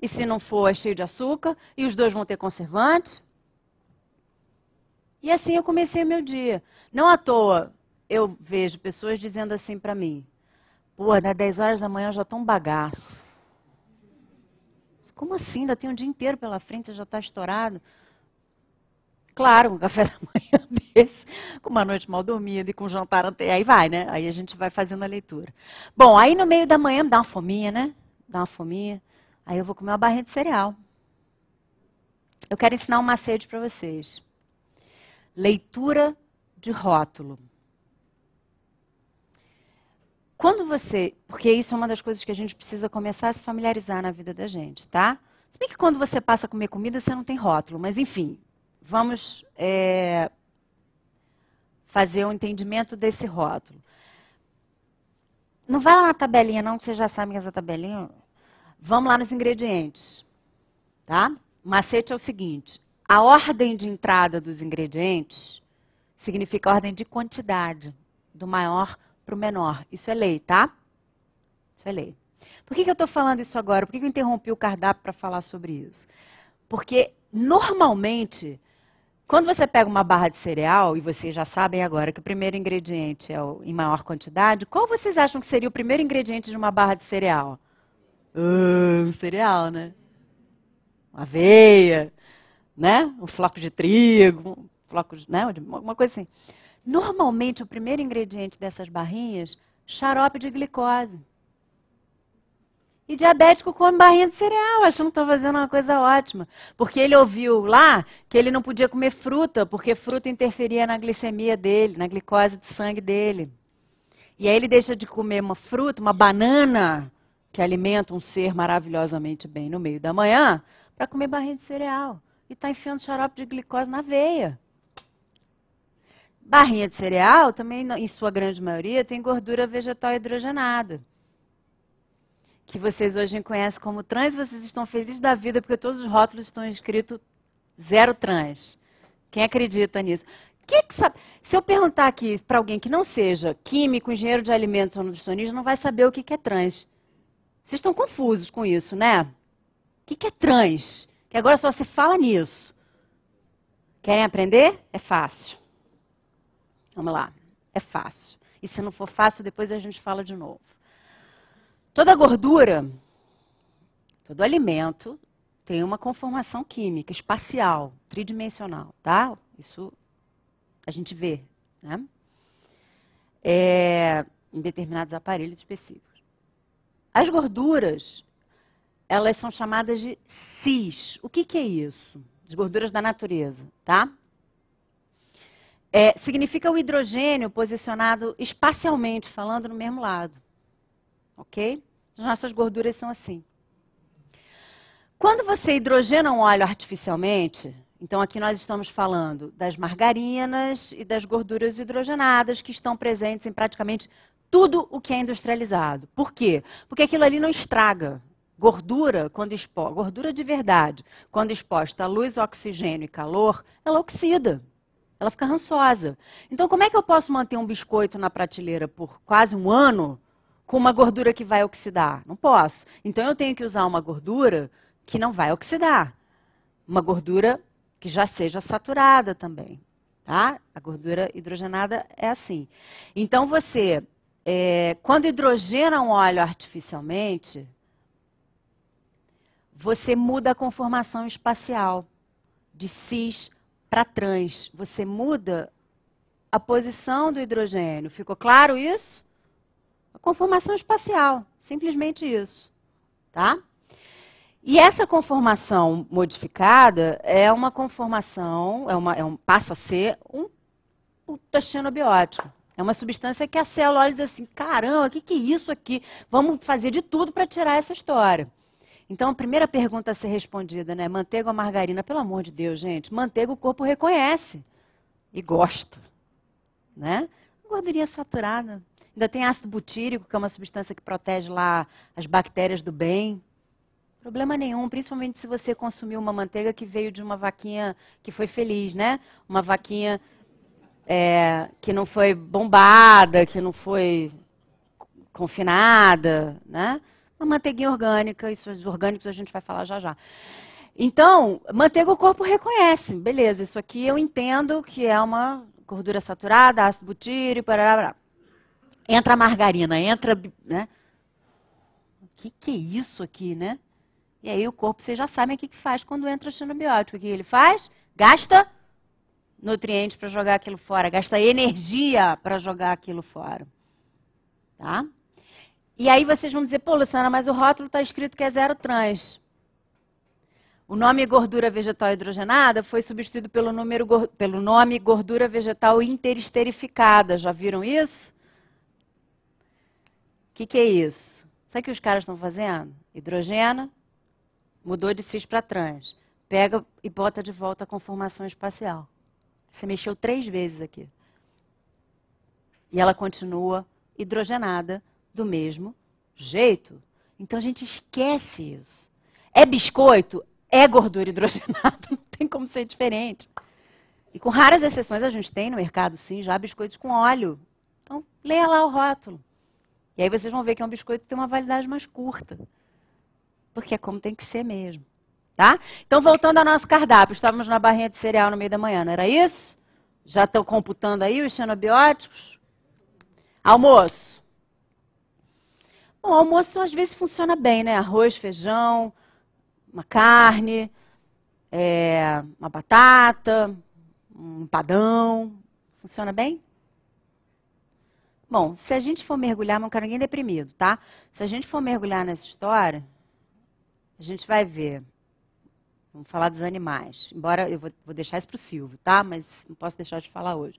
e se não for, é cheio de açúcar, e os dois vão ter conservante. E assim eu comecei o meu dia. Não à toa eu vejo pessoas dizendo assim para mim: pô, das 10 horas da manhã eu já estou um bagaço. Como assim? Ainda tem um dia inteiro pela frente, já está estourado. Claro, um café da manhã desse, com uma noite mal dormida e com um jantar anterior. Aí vai, né? Aí a gente vai fazendo a leitura. Bom, aí no meio da manhã me dá uma fominha, né? Dá uma fominha. Aí eu vou comer uma barrinha de cereal. Eu quero ensinar um macete para vocês. Leitura de rótulo. Quando você. Porque isso é uma das coisas que a gente precisa começar a se familiarizar na vida da gente, tá? Se bem que quando você passa a comer comida, você não tem rótulo. Mas, enfim, vamos é, fazer o um entendimento desse rótulo. Não vai lá na tabelinha, não, que vocês já sabem que essa tabelinha Vamos lá nos ingredientes. Tá? O macete é o seguinte: a ordem de entrada dos ingredientes significa a ordem de quantidade, do maior para o menor. Isso é lei, tá? Isso é lei. Por que, que eu estou falando isso agora? Por que, que eu interrompi o cardápio para falar sobre isso? Porque, normalmente, quando você pega uma barra de cereal, e vocês já sabem agora que o primeiro ingrediente é o, em maior quantidade, qual vocês acham que seria o primeiro ingrediente de uma barra de cereal? uh, cereal, né? Uma aveia, né? Um floco de trigo, um floco de, né? Uma coisa assim. Normalmente, o primeiro ingrediente dessas barrinhas, xarope de glicose. E diabético come barrinha de cereal, achando que está fazendo uma coisa ótima. Porque ele ouviu lá que ele não podia comer fruta, porque fruta interferia na glicemia dele, na glicose de sangue dele. E aí ele deixa de comer uma fruta, uma banana, que alimenta um ser maravilhosamente bem no meio da manhã, para comer barrinha de cereal. E está enfiando xarope de glicose na veia. Barrinha de cereal também, em sua grande maioria, tem gordura vegetal hidrogenada. Que vocês hoje conhecem como trans, vocês estão felizes da vida porque todos os rótulos estão escritos zero trans. Quem acredita nisso? Que que? Se eu perguntar aqui para alguém que não seja químico, engenheiro de alimentos ou nutricionista, não vai saber o que, que é trans. Vocês estão confusos com isso, né? O que, é trans? Que agora só se fala nisso. Querem aprender? É fácil. Vamos lá. É fácil. E se não for fácil, depois a gente fala de novo. Toda gordura, todo alimento tem uma conformação química, espacial, tridimensional, tá? Isso a gente vê, né? É, em determinados aparelhos específicos. As gorduras, elas são chamadas de cis. O que, que é isso? As gorduras da natureza, tá? É, significa o hidrogênio posicionado espacialmente, falando no mesmo lado. Ok? As nossas gorduras são assim. Quando você hidrogena um óleo artificialmente, então aqui nós estamos falando das margarinas e das gorduras hidrogenadas que estão presentes em praticamente tudo o que é industrializado. Por quê? Porque aquilo ali não estraga. Gordura, quando exposta, gordura de verdade, quando exposta a luz, oxigênio e calor, ela oxida. ela fica rançosa. Então, como é que eu posso manter um biscoito na prateleira por quase um ano com uma gordura que vai oxidar? Não posso. Então, eu tenho que usar uma gordura que não vai oxidar. Uma gordura que já seja saturada também. Tá? A gordura hidrogenada é assim. Então, você, é, quando hidrogena um óleo artificialmente, você muda a conformação espacial de cis para trans. Você muda a posição do hidrogênio. Ficou claro isso? A conformação espacial, simplesmente isso, tá? E essa conformação modificada é uma conformação, é uma, é um, passa a ser um puta. É uma substância que a célula olha diz assim, caramba, o que, que é isso aqui? Vamos fazer de tudo para tirar essa história. Então, a primeira pergunta a ser respondida, né? Manteiga ou margarina? Pelo amor de Deus, gente. Manteiga o corpo reconhece e gosta, né? Gordurinha saturada. Ainda tem ácido butírico, que é uma substância que protege lá as bactérias do bem. Problema nenhum, principalmente se você consumiu uma manteiga que veio de uma vaquinha que foi feliz, né? Uma vaquinha é, que não foi bombada, que não foi confinada, né? Uma manteiguinha orgânica, isso os orgânicos a gente vai falar já já. Então, manteiga o corpo reconhece, beleza, isso aqui eu entendo que é uma gordura saturada, ácido butírico, parará, entra a margarina, entra, né? O que, que é isso aqui, né? E aí o corpo, vocês já sabem o que, que faz quando entra xenobiótico. O que ele faz? Gasta nutrientes para jogar aquilo fora, gasta energia para jogar aquilo fora. Tá? E aí vocês vão dizer, pô, Luciana, mas o rótulo está escrito que é zero trans. O nome gordura vegetal hidrogenada foi substituído pelo, número, pelo nome gordura vegetal interesterificada. Já viram isso? O que, que é isso? Sabe o que os caras estão fazendo? Hidrogena, mudou de cis para trans. Pega e bota de volta a conformação espacial. Você mexeu três vezes aqui. E ela continua hidrogenada do mesmo jeito. Então a gente esquece isso. É biscoito? É gordura hidrogenada, não tem como ser diferente. E com raras exceções a gente tem no mercado, sim, já biscoitos com óleo. Então, leia lá o rótulo. E aí vocês vão ver que é um biscoito que tem uma validade mais curta. Porque é como tem que ser mesmo. Tá? Então, voltando ao nosso cardápio, estávamos na barrinha de cereal no meio da manhã, não era isso? Já estão computando aí os xenobióticos? Almoço. Bom, o almoço às vezes funciona bem, né? Arroz, feijão, uma carne, é, uma batata, um padão. Funciona bem? Bom, se a gente for mergulhar, não quero ninguém deprimido, tá? Se a gente for mergulhar nessa história, a gente vai ver. Vamos falar dos animais. Embora eu vou, vou deixar isso para o Silvio, tá? Mas não posso deixar de falar hoje.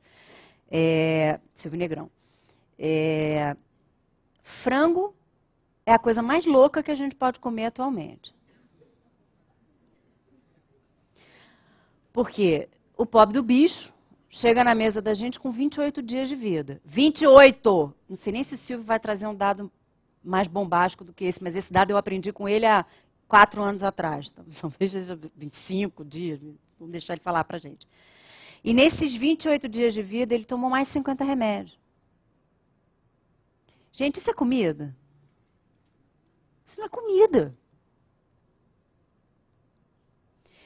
É, Silvio Negrão. É, frango é a coisa mais louca que a gente pode comer atualmente. Porque o pobre do bicho chega na mesa da gente com 28 dias de vida. 28! Não sei nem se o Silvio vai trazer um dado mais bombástico do que esse, mas esse dado eu aprendi com ele há quatro anos atrás. Talvez seja 25 dias, vamos deixar ele falar para gente. E nesses 28 dias de vida, ele tomou mais 50 remédios. Gente, isso é comida? Isso não é comida.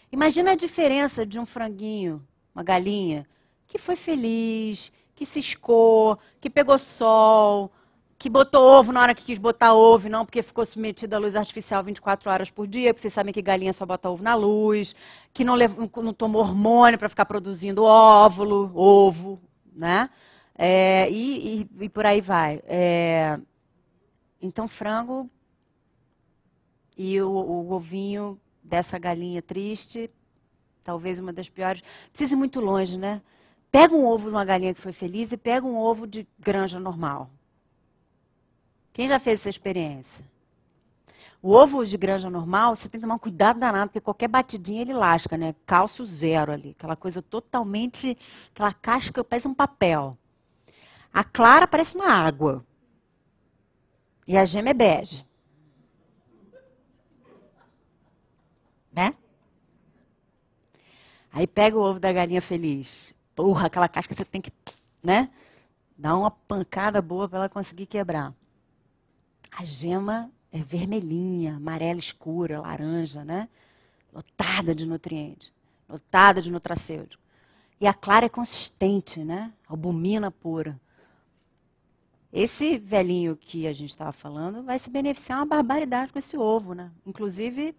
Imagina a diferença de um franguinho, uma galinha, que foi feliz, que ciscou, que pegou sol, que botou ovo na hora que quis botar ovo, não porque ficou submetido à luz artificial 24 horas por dia, porque vocês sabem que galinha só bota ovo na luz, que não, levou, não tomou hormônio para ficar produzindo óvulo, ovo, né? É, e, e, e, por aí vai. É, então, frango e o, o ovinho dessa galinha triste, talvez uma das piores. Precisa ir muito longe, né? Pega um ovo de uma galinha que foi feliz e pega um ovo de granja normal. Quem já fez essa experiência? O ovo de granja normal, você tem que tomar um cuidado danado, porque qualquer batidinha ele lasca, né? Cálcio zero ali. Aquela coisa totalmente. Aquela casca parece um papel. A clara parece uma água. E a gema é bege. Né? Aí pega o ovo da galinha feliz porra, aquela casca você tem que, né? Dar uma pancada boa para ela conseguir quebrar. A gema é vermelhinha, amarela escura, laranja, né? Lotada de nutrientes, lotada de nutracêutico. E a clara é consistente, né? Albumina pura. Esse velhinho que a gente estava falando vai se beneficiar uma barbaridade com esse ovo, né? Inclusive,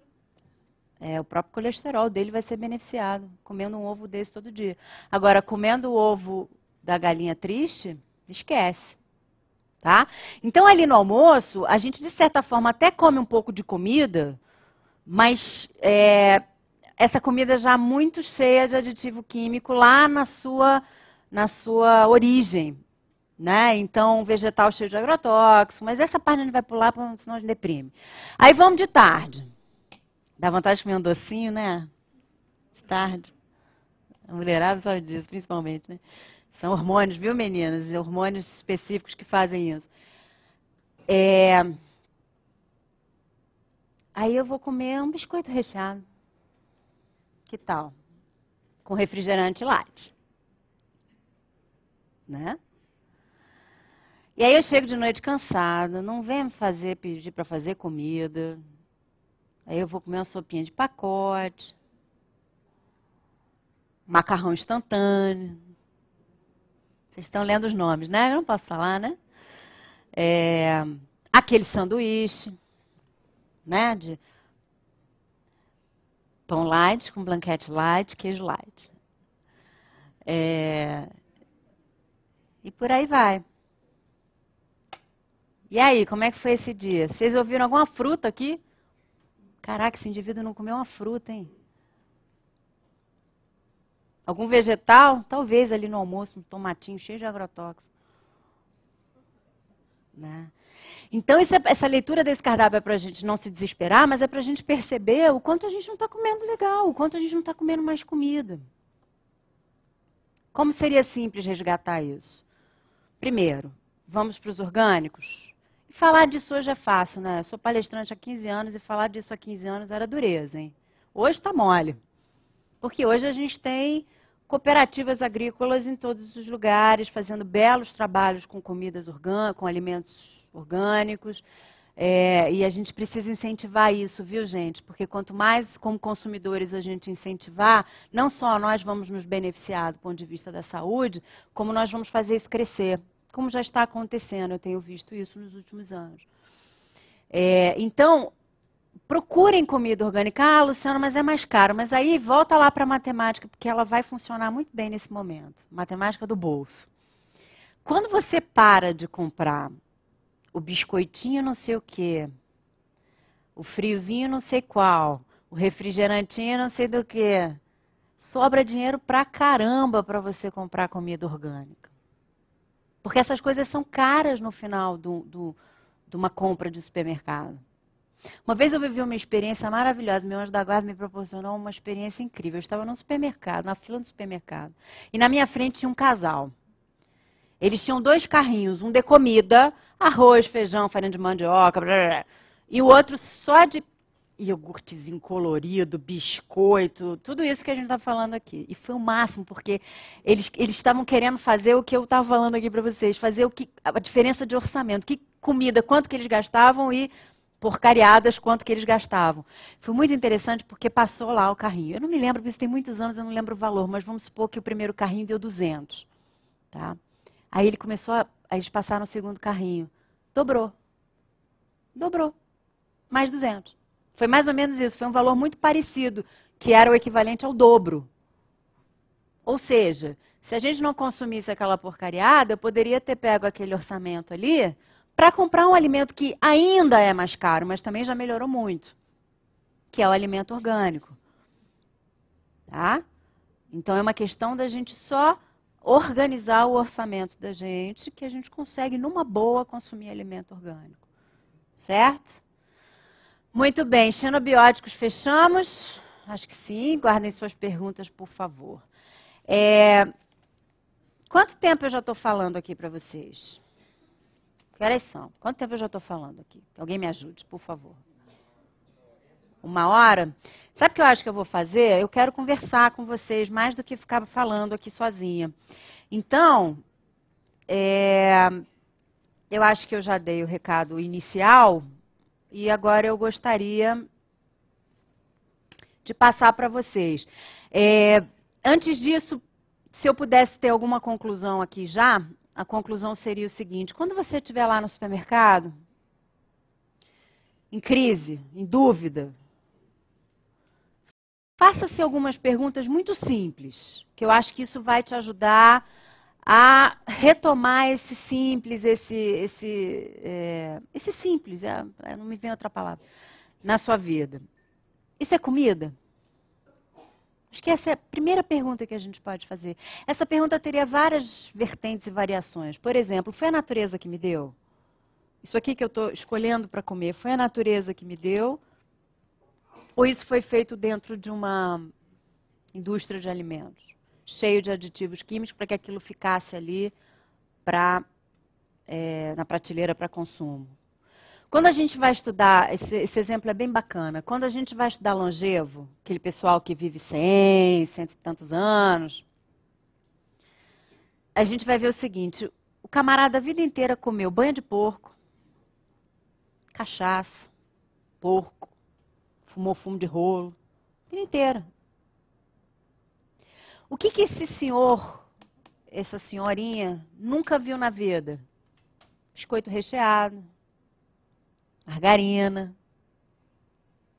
é, o próprio colesterol dele vai ser beneficiado comendo um ovo desse todo dia. Agora, comendo o ovo da galinha triste, esquece. Tá? Então, ali no almoço, a gente, de certa forma, até come um pouco de comida, mas é, essa comida já muito cheia de aditivo químico lá na sua, na sua origem. Né? Então, vegetal cheio de agrotóxico, mas essa parte a gente vai pular, senão a gente deprime. Aí vamos de tarde. Dá vontade de comer um docinho, né? De tarde. A mulherada sabe disso, principalmente, né? São hormônios, viu, meninas? Hormônios específicos que fazem isso. É... Aí eu vou comer um biscoito recheado. Que tal? Com refrigerante light. Né? E aí eu chego de noite cansada, não vem fazer pedir para fazer comida. Aí eu vou comer uma sopinha de pacote, macarrão instantâneo. Vocês estão lendo os nomes, né? Eu não posso falar, né? É, aquele sanduíche, né? De pão light com blanquete light, queijo light. É, e por aí vai. E aí, como é que foi esse dia? Vocês ouviram alguma fruta aqui? Caraca, esse indivíduo não comeu uma fruta, hein? Algum vegetal? Talvez ali no almoço, um tomatinho cheio de agrotóxicos. Né? Então, é, essa leitura desse cardápio é para a gente não se desesperar, mas é para a gente perceber o quanto a gente não está comendo legal, o quanto a gente não está comendo mais comida. Como seria simples resgatar isso? Primeiro, vamos para os orgânicos. Falar disso hoje é fácil, né? Eu sou palestrante há 15 anos e falar disso há 15 anos era dureza, hein? Hoje está mole. Porque hoje a gente tem cooperativas agrícolas em todos os lugares, fazendo belos trabalhos com comidas orgânicas, com alimentos orgânicos. É, e a gente precisa incentivar isso, viu, gente? Porque quanto mais, como consumidores, a gente incentivar, não só nós vamos nos beneficiar do ponto de vista da saúde, como nós vamos fazer isso crescer. Como já está acontecendo, eu tenho visto isso nos últimos anos. É, então, procurem comida orgânica. Ah, Luciana, mas é mais caro. Mas aí volta lá para a matemática, porque ela vai funcionar muito bem nesse momento. Matemática do bolso. Quando você para de comprar o biscoitinho não sei o quê, o friozinho não sei qual, o refrigerantinho não sei do que, sobra dinheiro pra caramba para você comprar comida orgânica. Porque essas coisas são caras no final do, do, de uma compra de supermercado. Uma vez eu vivi uma experiência maravilhosa. Meu anjo da guarda me proporcionou uma experiência incrível. Eu estava no supermercado, na fila do supermercado. E na minha frente tinha um casal. Eles tinham dois carrinhos, um de comida, arroz, feijão, farinha de mandioca, blá, blá, blá, e o outro só de iogurtezinho colorido, biscoito, tudo isso que a gente está falando aqui. E foi o máximo, porque eles estavam querendo fazer o que eu estava falando aqui para vocês, fazer o que, a diferença de orçamento, que comida, quanto que eles gastavam e porcariadas quanto que eles gastavam. Foi muito interessante porque passou lá o carrinho. Eu não me lembro, isso tem muitos anos, eu não lembro o valor, mas vamos supor que o primeiro carrinho deu 200. Tá? Aí ele começou a, aí eles passaram o segundo carrinho. Dobrou. Dobrou. Mais 200. Foi mais ou menos isso, foi um valor muito parecido, que era o equivalente ao dobro. Ou seja, se a gente não consumisse aquela porcariada, eu poderia ter pego aquele orçamento ali para comprar um alimento que ainda é mais caro, mas também já melhorou muito, que é o alimento orgânico. Tá? Então é uma questão da gente só organizar o orçamento da gente, que a gente consegue numa boa consumir alimento orgânico. Certo? Muito bem, xenobióticos fechamos? Acho que sim. Guardem suas perguntas, por favor. É... Quanto tempo eu já estou falando aqui para vocês? Que horas são? Quanto tempo eu já estou falando aqui? Alguém me ajude, por favor. uma hora. Sabe o que eu acho que eu vou fazer? Eu quero conversar com vocês mais do que ficar falando aqui sozinha. Então, é, eu acho que eu já dei o recado inicial e agora eu gostaria de passar para vocês. É, antes disso, se eu pudesse ter alguma conclusão aqui já, a conclusão seria o seguinte: quando você estiver lá no supermercado, em crise, em dúvida, faça-se algumas perguntas muito simples, que eu acho que isso vai te ajudar a retomar esse simples, esse, esse, é, esse simples, é, é, não me vem outra palavra, na sua vida. Isso é comida? Acho que essa é a primeira pergunta que a gente pode fazer. Essa pergunta teria várias vertentes e variações. Por exemplo, foi a natureza que me deu? Isso aqui que eu estou escolhendo para comer, foi a natureza que me deu? Ou isso foi feito dentro de uma indústria de alimentos? Cheio de aditivos químicos para que aquilo ficasse ali pra, é, na prateleira para consumo. Quando a gente vai estudar, esse, esse, exemplo é bem bacana, quando a gente vai estudar longevo, aquele pessoal que vive 100, cento e tantos anos, a gente vai ver o seguinte, o camarada a vida inteira comeu banho de porco, cachaça, porco, fumou fumo de rolo, a vida inteira. O que, que esse senhor, essa senhorinha, nunca viu na vida? Biscoito recheado, margarina,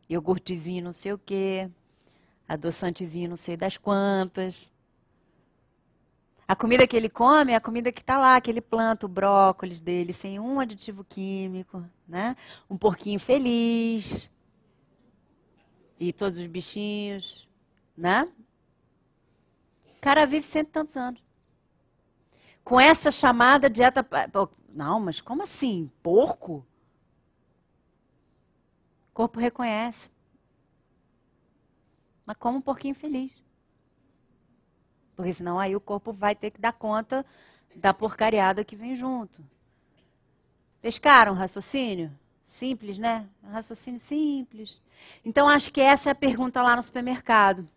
iogurtezinho não sei o quê, adoçantezinho não sei das quantas. A comida que ele come é a comida que está lá, que ele planta o brócolis dele sem um aditivo químico, né? Um porquinho feliz. E todos os bichinhos, né? O cara vive cento e tantos anos. Com essa chamada dieta. Não, mas como assim? Porco? O corpo reconhece. Mas como um porquinho feliz. Porque senão aí o corpo vai ter que dar conta da porcariada que vem junto. Pescaram raciocínio? Simples, né? Um raciocínio simples. Então acho que essa é a pergunta lá no supermercado.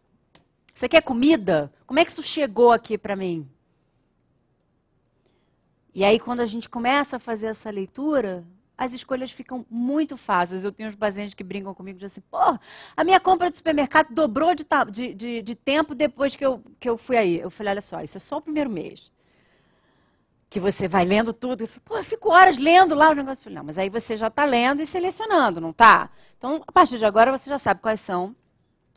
Você quer comida? Como é que isso chegou aqui para mim? E aí, quando a gente começa a fazer essa leitura, as escolhas ficam muito fáceis. Eu tenho uns pacientes que brincam comigo e dizem assim, pô, a minha compra de supermercado dobrou de, de, de, de, tempo depois que eu, que eu fui aí. Eu falei, olha só, isso é só o primeiro mês. Que você vai lendo tudo. Eu falei, pô, eu fico horas lendo lá o negócio. Eu falei, não, mas aí você já está lendo e selecionando, não está? Então, a partir de agora, você já sabe quais são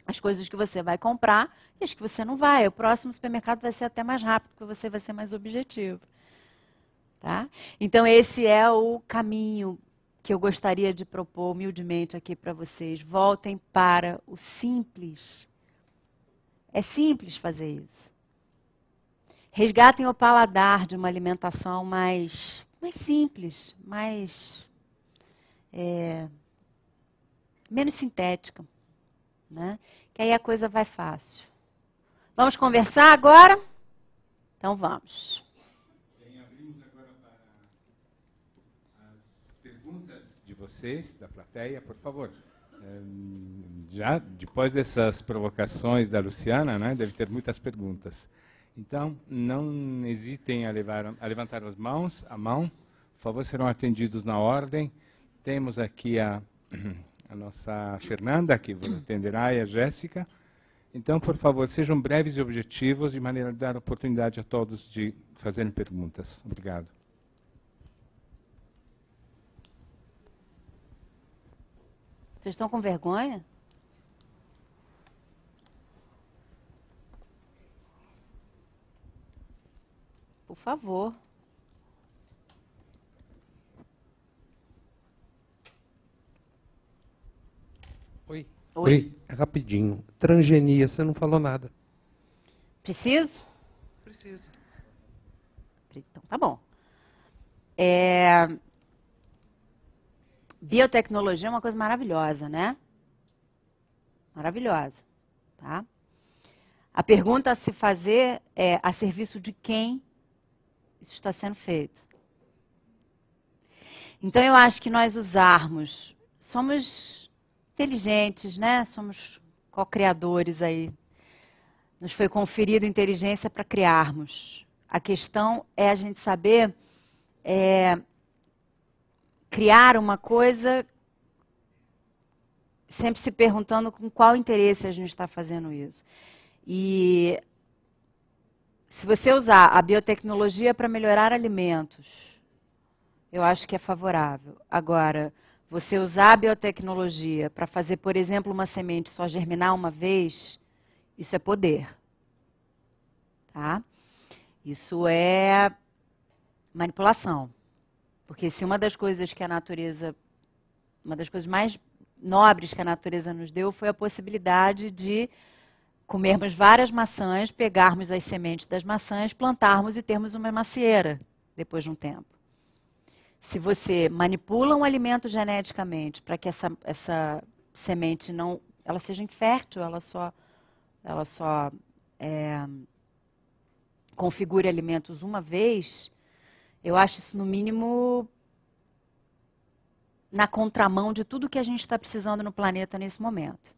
as coisas que você vai comprar e as que você não vai. O próximo supermercado vai ser até mais rápido, porque você vai ser mais objetivo. Tá? Então, esse é o caminho que eu gostaria de propor humildemente aqui para vocês. Voltem para o simples. É simples fazer isso. Resgatem o paladar de uma alimentação mais, mais simples, mais. É, menos sintética né? Que aí a coisa vai fácil. Vamos conversar agora? Então vamos. Bem, abrimos agora para as perguntas de vocês, da plateia, por favor. Já depois dessas provocações da Luciana, né, deve ter muitas perguntas. Então, não hesitem a, levar, a levantar as mãos, a mão. Por favor, serão atendidos na ordem. Temos aqui a nossa Fernanda, que vos atenderá, e a Jéssica. Então, por favor, sejam breves e objetivos, de maneira a dar oportunidade a todos de fazerem perguntas. Obrigado. Vocês estão com vergonha? Por favor. Oi. Oi. Oi. É rapidinho. Transgenia, você não falou nada. Preciso? Precisa. Então, tá bom. É... Biotecnologia é uma coisa maravilhosa, né? Maravilhosa, tá? A pergunta a se fazer é a serviço de quem isso está sendo feito. Então eu acho que nós usarmos, somos inteligentes, né? Somos co-criadores aí. Nos foi conferida inteligência para criarmos. A questão é a gente saber é, criar uma coisa sempre se perguntando com qual interesse a gente está fazendo isso. E se você usar a biotecnologia para melhorar alimentos, eu acho que é favorável. Agora, você usar a biotecnologia para fazer, por exemplo, uma semente só germinar uma vez, isso é poder. Tá? Isso é manipulação. Porque se uma das coisas que a natureza, uma das coisas mais nobres que a natureza nos deu foi a possibilidade de comermos várias maçãs, pegarmos as sementes das maçãs, plantarmos e termos uma macieira depois de um tempo. Se você manipula um alimento geneticamente para que essa, essa semente não, ela seja infértil, ela só, ela só é, configure alimentos uma vez, eu acho isso no mínimo na contramão de tudo que a gente está precisando no planeta nesse momento.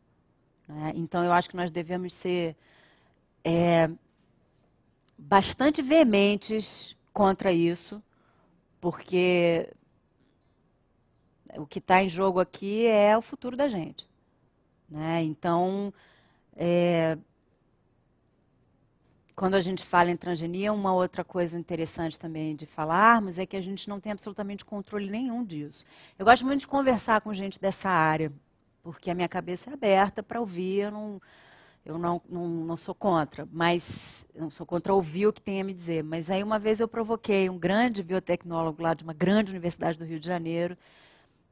Né? Então, eu acho que nós devemos ser é, bastante veementes contra isso, porque o que está em jogo aqui é o futuro da gente. Né? Então, é, quando a gente fala em transgenia, uma outra coisa interessante também de falarmos é que a gente não tem absolutamente controle nenhum disso. Eu gosto muito de conversar com gente dessa área, porque a minha cabeça é aberta para ouvir, eu não, eu não, não, não sou contra, mas não sou contra ouvir o que tem a me dizer. Mas aí uma vez eu provoquei um grande biotecnólogo lá de uma grande universidade do Rio de Janeiro,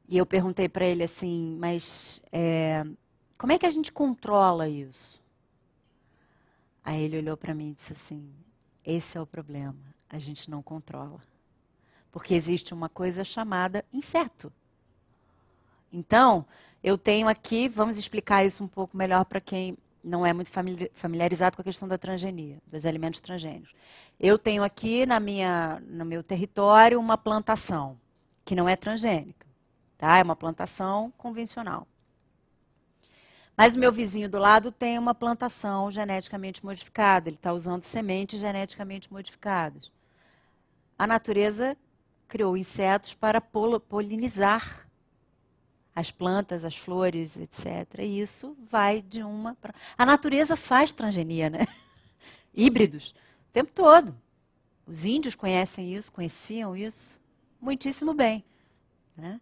e eu perguntei para ele assim, mas é, como é que a gente controla isso? Aí ele olhou para mim e disse assim: Esse é o problema, a gente não controla. Porque existe uma coisa chamada inseto. Então, eu tenho aqui, vamos explicar isso um pouco melhor para quem não é muito familiarizado com a questão da transgenia, dos alimentos transgênicos. Eu tenho aqui na minha, no meu território uma plantação que não é transgênica, tá? É uma plantação convencional. Mas o meu vizinho do lado tem uma plantação geneticamente modificada, ele está usando sementes geneticamente modificadas. A natureza criou insetos para polinizar as plantas, as flores, etc. E isso vai de uma para. A natureza faz transgenia, né? Híbridos, o tempo todo. Os índios conhecem isso, conheciam isso muitíssimo bem. Né?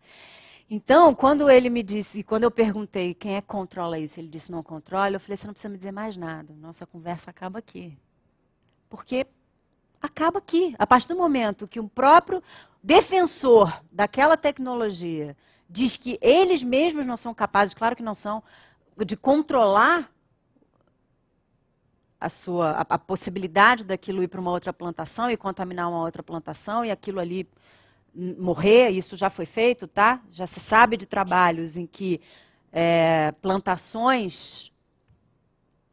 Então, quando ele me disse, quando eu perguntei quem é que controla isso, ele disse não controla, eu falei, você não precisa me dizer mais nada, nossa conversa acaba aqui. Porque acaba aqui. A partir do momento que o próprio defensor daquela tecnologia diz que eles mesmos não são capazes, claro que não são, de controlar a, sua, a, a possibilidade daquilo ir para uma outra plantação e contaminar uma outra plantação e aquilo ali morrer, isso já foi feito, tá? Já se sabe de trabalhos em que é, plantações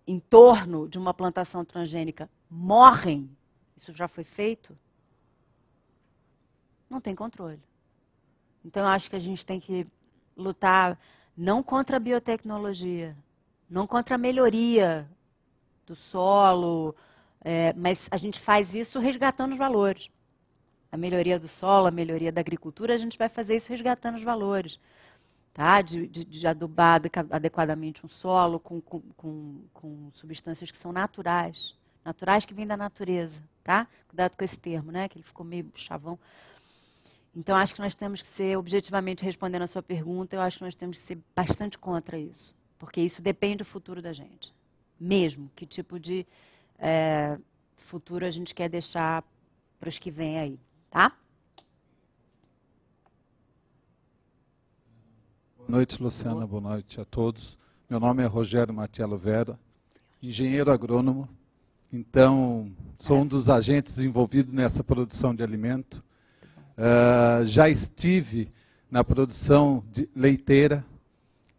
em torno de uma plantação transgênica morrem, isso já foi feito, não tem controle. Então, eu acho que a gente tem que lutar não contra a biotecnologia, não contra a melhoria do solo, é, mas a gente faz isso resgatando os valores a melhoria do solo, a melhoria da agricultura, a gente vai fazer isso resgatando os valores. Tá? De, de, de adubar adequadamente um solo com, com, com, com, substâncias que são naturais. Naturais que vêm da natureza. Tá? Cuidado com esse termo, né? que ele ficou meio chavão. Então, acho que nós temos que ser, objetivamente respondendo a sua pergunta, eu acho que nós temos que ser bastante contra isso. Porque isso depende do futuro da gente. Mesmo. Que tipo de é, futuro a gente quer deixar para os que vêm aí. Tá? Boa noite, Luciana. Boa noite a todos. Meu nome é Rogério Matiello Vera, engenheiro agrônomo. Então, sou um dos agentes envolvidos nessa produção de alimento. Uh, já estive na produção leiteira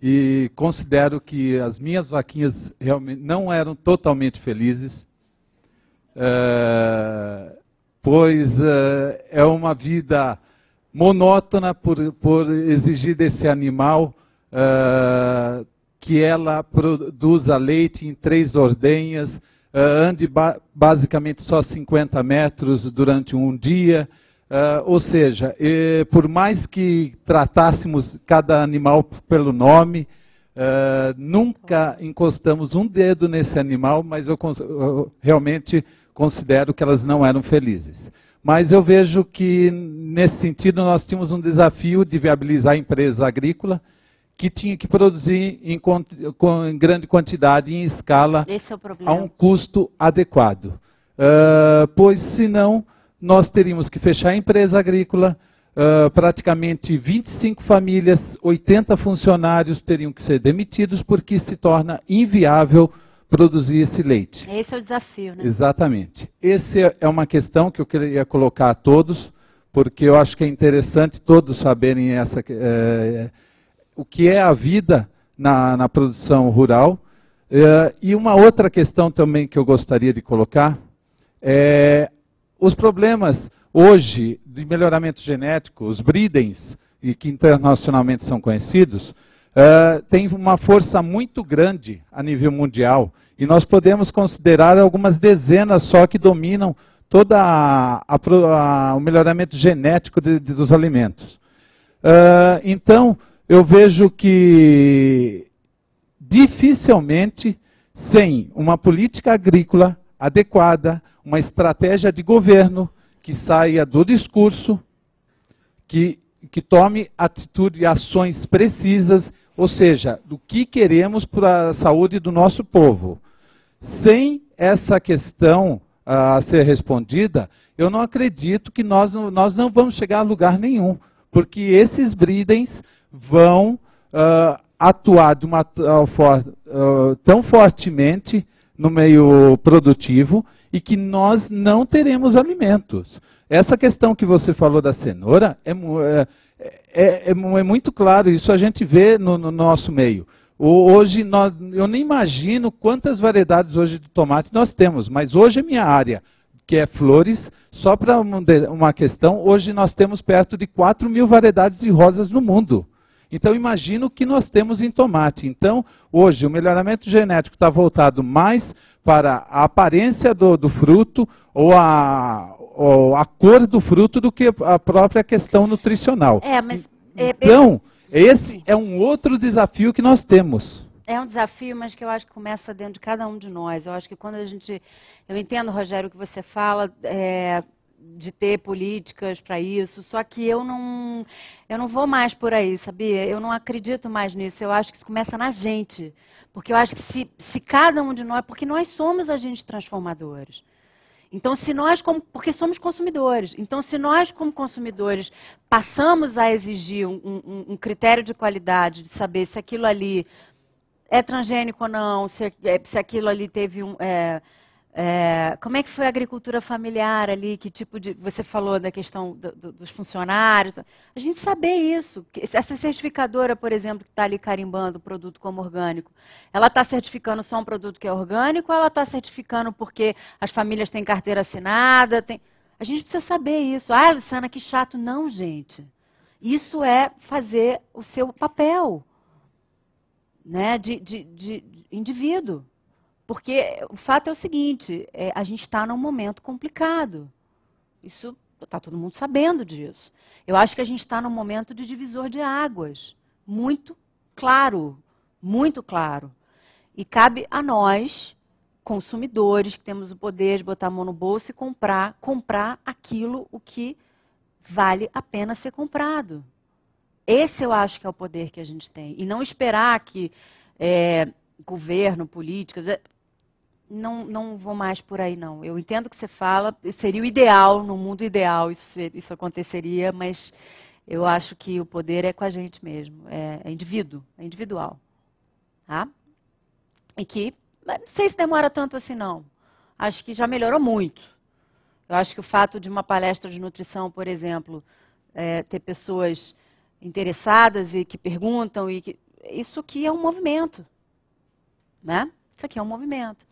e considero que as minhas vaquinhas realmente não eram totalmente felizes. Uh, pois uh, é uma vida monótona por, por exigir desse animal que ela produza leite em três ordenhas, ande ba basicamente só 50 metros durante um dia. Uh, ou seja, por mais que tratássemos cada animal pelo nome, uh, nunca encostamos um dedo nesse animal, mas eu, eu, realmente considero que elas não eram felizes. Mas eu vejo que, nesse sentido, nós tínhamos um desafio de viabilizar a empresa agrícola, que tinha que produzir em, em grande quantidade, em escala, é a um custo adequado. Uh, pois, senão, nós teríamos que fechar a empresa agrícola, uh, praticamente 25 famílias, 80 funcionários teriam que ser demitidos, porque se torna inviável produzir esse leite. Esse é o desafio, né? Exatamente. Essa é uma questão que eu queria colocar a todos, porque eu acho que é interessante todos saberem essa, é, o que é a vida na, na produção rural. É, e uma outra questão também que eu gostaria de colocar é os problemas hoje de melhoramento genético, os breedings, e que internacionalmente são conhecidos, uh, têm uma força muito grande a nível mundial. E nós podemos considerar algumas dezenas só que dominam todo o melhoramento genético de, de, dos alimentos. Uh, então, eu vejo que dificilmente, sem uma política agrícola adequada, uma estratégia de governo que saia do discurso, que, que tome atitude e ações precisas, ou seja, do que queremos para a saúde do nosso povo. Sem essa questão a ser respondida, eu não acredito que nós, nós não vamos chegar a lugar nenhum, porque esses breedings vão uh, atuar de uma, uh, for, uh, tão fortemente no meio produtivo e que nós não teremos alimentos. Essa questão que você falou da cenoura é, é, é, é muito claro, isso a gente vê no, no nosso meio. Hoje, nós, eu nem imagino quantas variedades hoje de tomate nós temos, mas hoje é minha área, que é flores, só para uma questão, hoje nós temos perto de 4 mil variedades de rosas no mundo. Então, imagino o que nós temos em tomate. Então, hoje, o melhoramento genético está voltado mais para a aparência do, do fruto ou a, ou a cor do fruto do que a própria questão nutricional. É, mas, é, então, esse é um outro desafio que nós temos. É um desafio, mas que eu acho que começa dentro de cada um de nós. Eu acho que quando a gente. Eu entendo, Rogério, o que você fala. É, de ter políticas para isso, só que eu não, eu não vou mais por aí, sabia? Eu não acredito mais nisso. Eu acho que isso começa na gente. Porque eu acho que se, se cada um de nós, porque nós somos agentes transformadores. Então, se nós, como, porque somos consumidores, então se nós, como consumidores, passamos a exigir um, um, um critério de qualidade, de saber se aquilo ali é transgênico ou não, se, se aquilo ali teve um. É, é, como é que foi a agricultura familiar ali? Que tipo de. Você falou da questão do, do, dos funcionários. A gente saber isso. Essa certificadora, por exemplo, que está ali carimbando o produto como orgânico, ela está certificando só um produto que é orgânico ou ela está certificando porque as famílias têm carteira assinada? Tem... A gente precisa saber isso. Ah, Luciana, que chato. Não, gente. Isso é fazer o seu papel né, de, de, de indivíduo. Porque o fato é o seguinte: é, a gente está num momento complicado. Isso está todo mundo sabendo disso. Eu acho que a gente está num momento de divisor de águas. Muito claro. Muito claro. E cabe a nós, consumidores, que temos o poder de botar a mão no bolso e comprar, comprar aquilo o que vale a pena ser comprado. Esse eu acho que é o poder que a gente tem. E não esperar que é, governo, políticas. É, não, não vou mais por aí, não. Eu entendo que você fala, seria o ideal, no mundo ideal isso, isso aconteceria, mas eu acho que o poder é com a gente mesmo, é, é indivíduo, é individual. Tá? E que, não sei se demora tanto assim, não. Acho que já melhorou muito. Eu acho que o fato de uma palestra de nutrição, por exemplo, é, ter pessoas interessadas e que perguntam, e que, isso aqui é um movimento. Né? Isso aqui é um movimento.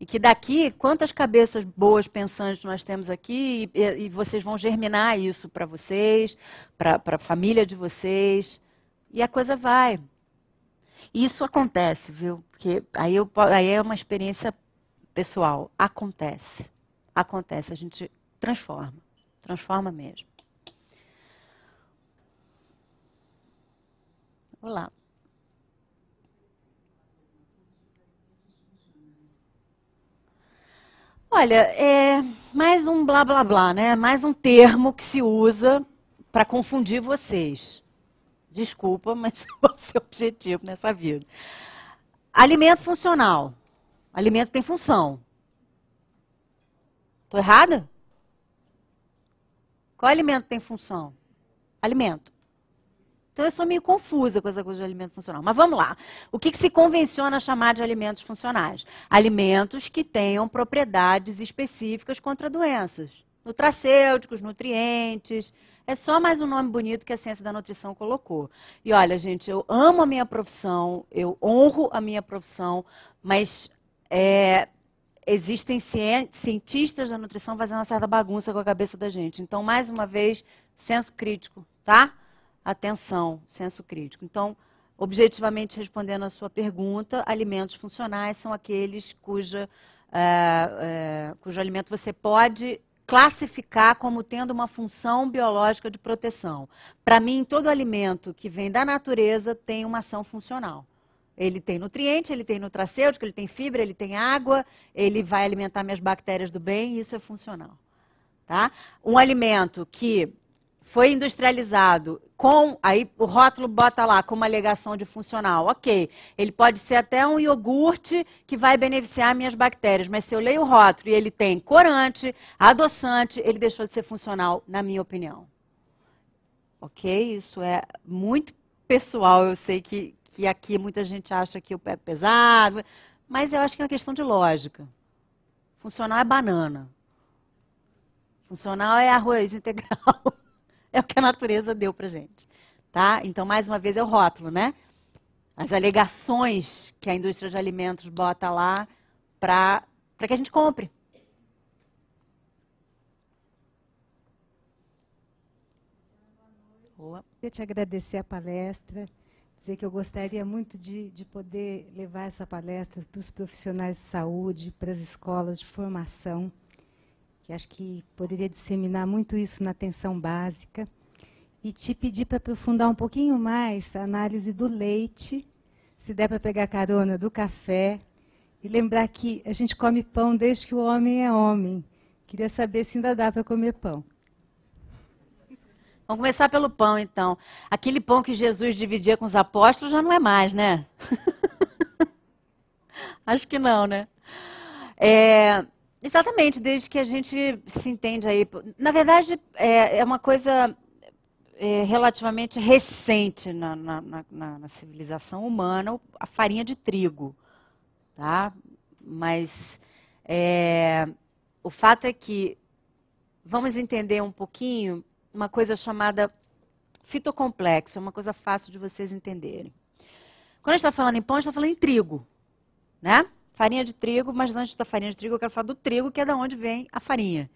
E que daqui, quantas cabeças boas pensantes nós temos aqui, e, e vocês vão germinar isso para vocês, para a família de vocês, e a coisa vai. Isso acontece, viu? Porque aí, eu, aí é uma experiência pessoal. Acontece. Acontece. A gente transforma. Transforma mesmo. Olá. Olha, é mais um blá blá blá, né? Mais um termo que se usa para confundir vocês. Desculpa, mas é o seu objetivo nessa vida. Alimento funcional. Alimento tem função. Estou errada? Qual alimento tem função? Alimento. Então eu sou meio confusa com essa coisa de alimento funcional. Mas vamos lá. O que, que, se convenciona chamar de alimentos funcionais? Alimentos que tenham propriedades específicas contra doenças. Nutracêuticos, nutrientes. É só mais um nome bonito que a ciência da nutrição colocou. E olha, gente, eu amo a minha profissão, eu honro a minha profissão, mas é, existem cientistas da nutrição fazendo uma certa bagunça com a cabeça da gente. Então, mais uma vez, senso crítico, tá? Atenção, senso crítico. Então, objetivamente respondendo a sua pergunta, alimentos funcionais são aqueles cuja, é, é, cujo alimento você pode classificar como tendo uma função biológica de proteção. Para mim, todo alimento que vem da natureza tem uma ação funcional. Ele tem nutriente, ele tem nutracêutico, ele tem fibra, ele tem água, ele vai alimentar minhas bactérias do bem, isso é funcional. Tá? Um alimento que foi industrializado com, aí o rótulo bota lá como alegação de funcional, ok. Ele pode ser até um iogurte que vai beneficiar minhas bactérias, mas se eu leio o rótulo e ele tem corante, adoçante, ele deixou de ser funcional, na minha opinião. Ok? Isso é muito pessoal, eu sei que, que aqui muita gente acha que eu pego pesado, mas eu acho que é uma questão de lógica. Funcional é banana. Funcional é arroz integral. É o que a natureza deu para gente. Tá? Então, mais uma vez, é o rótulo, né? As alegações que a indústria de alimentos bota lá para que a gente compre. Boa. Queria te agradecer a palestra, dizer que eu gostaria muito de, de poder levar essa palestra para os profissionais de saúde, para as escolas de formação que acho que poderia disseminar muito isso na atenção básica. E te pedir para aprofundar um pouquinho mais a análise do leite, se der para pegar carona do café, e lembrar que a gente come pão desde que o homem é homem. Queria saber se ainda dá para comer pão. Vamos começar pelo pão, então. Aquele pão que Jesus dividia com os apóstolos já não é mais, né? Acho que não, né? É, Exatamente, desde que a gente se entende aí. Na verdade, é, é uma coisa é, relativamente recente na, na, na, na, civilização humana, a farinha de trigo. Tá? Mas é, o fato é que vamos entender um pouquinho uma coisa chamada fitocomplexo, é uma coisa fácil de vocês entenderem. Quando a gente está falando em pão, a gente está falando em trigo. Né? Farinha de trigo, mas antes da farinha de trigo eu quero falar do trigo, que é da onde vem a farinha.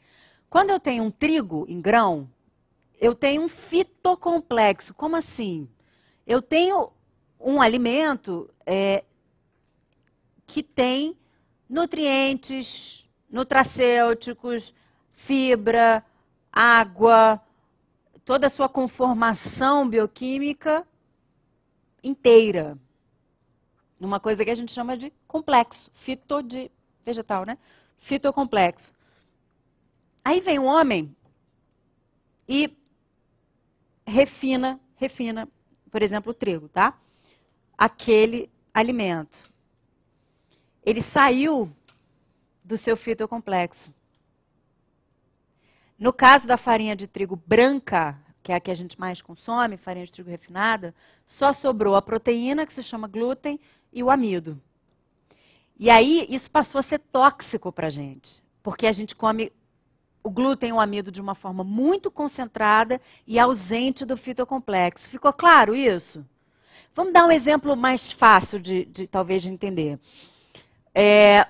Quando eu tenho um trigo em grão, eu tenho um fitocomplexo. Como assim? Eu tenho um alimento é, que tem nutrientes, nutracêuticos, fibra, água, toda a sua conformação bioquímica inteira numa coisa que a gente chama de complexo, fito de vegetal, né? Fitocomplexo. Aí vem um homem e refina, refina, por exemplo, o trigo, tá? Aquele alimento. Ele saiu do seu fitocomplexo. No caso da farinha de trigo branca, que é a que a gente mais consome, farinha de trigo refinada, só sobrou a proteína, que se chama glúten, e o amido. E aí isso passou a ser tóxico para a gente, porque a gente come o glúten e o amido de uma forma muito concentrada e ausente do fitocomplexo. Ficou claro isso? Vamos dar um exemplo mais fácil de, de talvez de entender. É,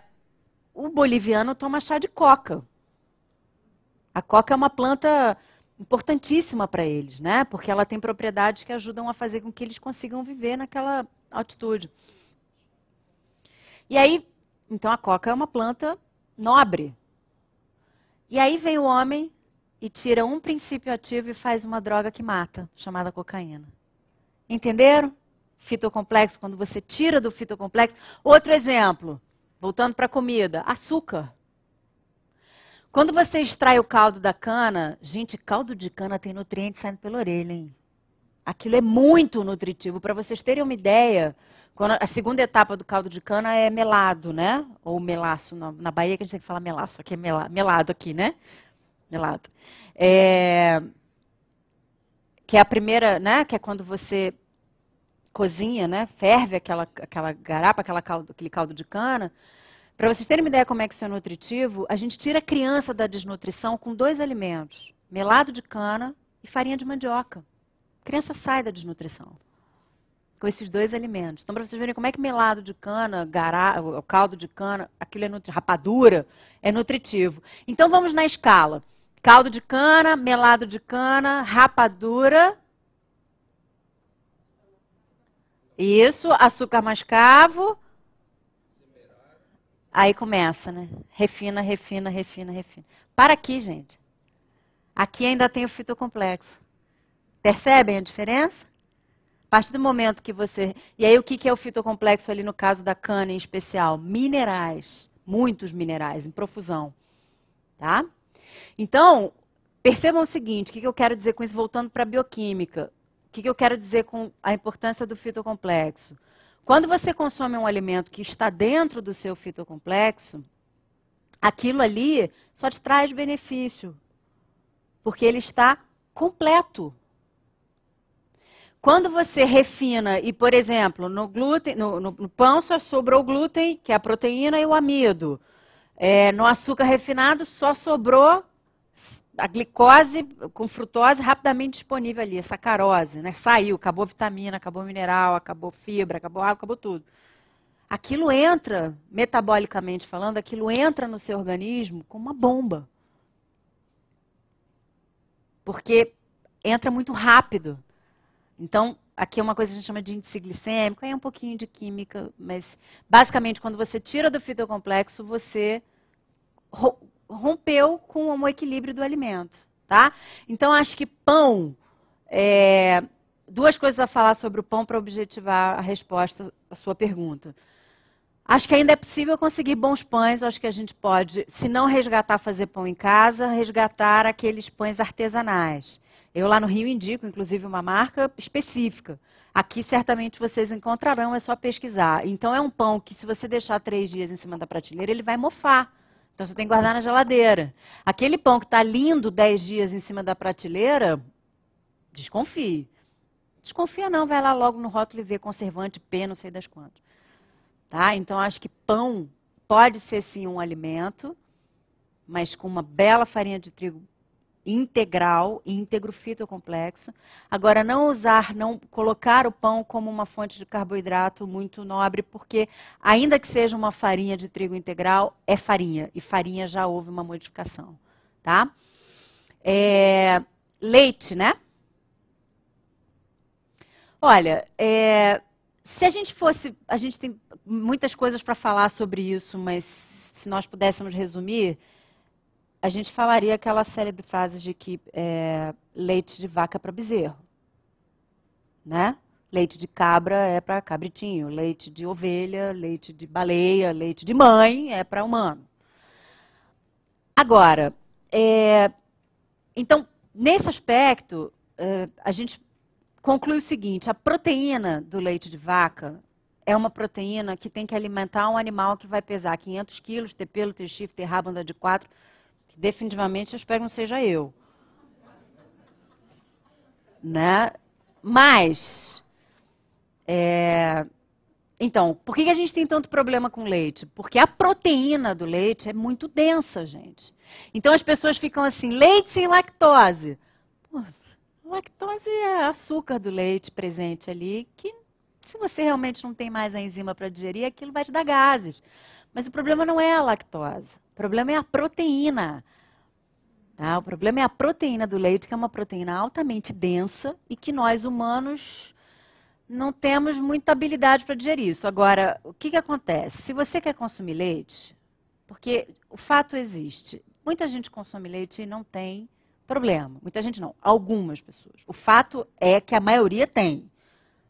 o boliviano toma chá de coca. A coca é uma planta importantíssima para eles, né? Porque ela tem propriedades que ajudam a fazer com que eles consigam viver naquela altitude. E aí, então a coca é uma planta nobre. E aí vem o homem e tira um princípio ativo e faz uma droga que mata, chamada cocaína. Entenderam? Fitocomplexo, quando você tira do fitocomplexo. Outro exemplo, voltando para a comida, açúcar. Quando você extrai o caldo da cana, gente, caldo de cana tem nutrientes saindo pela orelha, hein? Aquilo é muito nutritivo. Para vocês terem uma ideia, a segunda etapa do caldo de cana é melado, né? Ou melaço. Na, na Bahia que a gente tem que falar melaço. Aqui é melado aqui, né? Melado. É, que é a primeira, né? Que é quando você cozinha, né? Ferve aquela, aquela garapa, aquela caldo, aquele caldo de cana. Para vocês terem uma ideia como é que isso é nutritivo, a gente tira a criança da desnutrição com dois alimentos: melado de cana e farinha de mandioca. A criança sai da desnutrição com esses dois alimentos. Então, para vocês verem como é que melado de cana, gará, o caldo de cana, aquilo é nutritivo, rapadura, é nutritivo. Então, vamos na escala. Caldo de cana, melado de cana, rapadura. Isso, açúcar mascavo, Aí começa, né? Refina, refina, refina, refina. Para aqui, gente. Aqui ainda tem o fitocomplexo. Percebem a diferença? A partir do momento que você. E aí, o que é o fitocomplexo ali no caso da cana em especial? Minerais. Muitos minerais, em profusão. Tá? Então, percebam o seguinte: o que eu quero dizer com isso, voltando para a bioquímica? O que eu quero dizer com a importância do fitocomplexo? Quando você consome um alimento que está dentro do seu fitocomplexo, aquilo ali só te traz benefício, porque ele está completo. Quando você refina e, por exemplo, no, glúten, no, no, no pão só sobrou o glúten, que é a proteína, e o amido. É, no açúcar refinado só sobrou a glicose com frutose rapidamente disponível ali, sacarose, né? Saiu, acabou a vitamina, acabou mineral, acabou fibra, acabou água, acabou tudo. Aquilo entra, metabolicamente falando, aquilo entra no seu organismo como uma bomba. Porque entra muito rápido. Então, aqui é uma coisa que a gente chama de índice glicêmico, aí é um pouquinho de química, mas basicamente quando você tira do fitocomplexo, você rompeu com o equilíbrio do alimento, tá? Então acho que pão, é, duas coisas a falar sobre o pão para objetivar a resposta à sua pergunta. Acho que ainda é possível conseguir bons pães, acho que a gente pode, se não resgatar fazer pão em casa, resgatar aqueles pães artesanais. Eu lá no Rio indico, inclusive, uma marca específica. Aqui certamente vocês encontrarão, é só pesquisar. Então é um pão que se você deixar três dias em cima da prateleira, ele vai mofar. Então você tem que guardar na geladeira. Aquele pão que está lindo 10 dias em cima da prateleira, desconfie. Desconfia não, vai lá logo no rótulo e vê conservante P, não sei das quantas. Tá? Então acho que pão pode ser sim um alimento, mas com uma bela farinha de trigo integral, íntegro, fitocomplexo. Agora, não usar, não colocar o pão como uma fonte de carboidrato muito nobre, porque ainda que seja uma farinha de trigo integral, é farinha, e farinha já houve uma modificação, tá? É, leite, né? Olha, é, se a gente fosse, a gente tem muitas coisas para falar sobre isso, mas se nós pudéssemos resumir, a gente falaria aquela célebre frase de que é, leite de vaca para bezerro. Né? Leite de cabra é para cabritinho, leite de ovelha, leite de baleia, leite de mãe é para humano. Agora, é, então, nesse aspecto, é, a gente conclui o seguinte: a proteína do leite de vaca é uma proteína que tem que alimentar um animal que vai pesar 500 quilos, ter pelo, ter chifre, ter rabo, andar de quatro, definitivamente eu espero que não seja eu. Né? Mas, é, então, por que a gente tem tanto problema com leite? Porque a proteína do leite é muito densa, gente. Então as pessoas ficam assim, leite sem lactose. Lactose é açúcar do leite presente ali, que se você realmente não tem mais a enzima para digerir, aquilo vai te dar gases. Mas o problema não é a lactose. O problema é a proteína. Tá? O problema é a proteína do leite, que é uma proteína altamente densa e que nós humanos não temos muita habilidade para digerir isso. Agora, o que, que acontece? Se você quer consumir leite, porque o fato existe, muita gente consome leite e não tem problema. Muita gente não, algumas pessoas. O fato é que a maioria tem.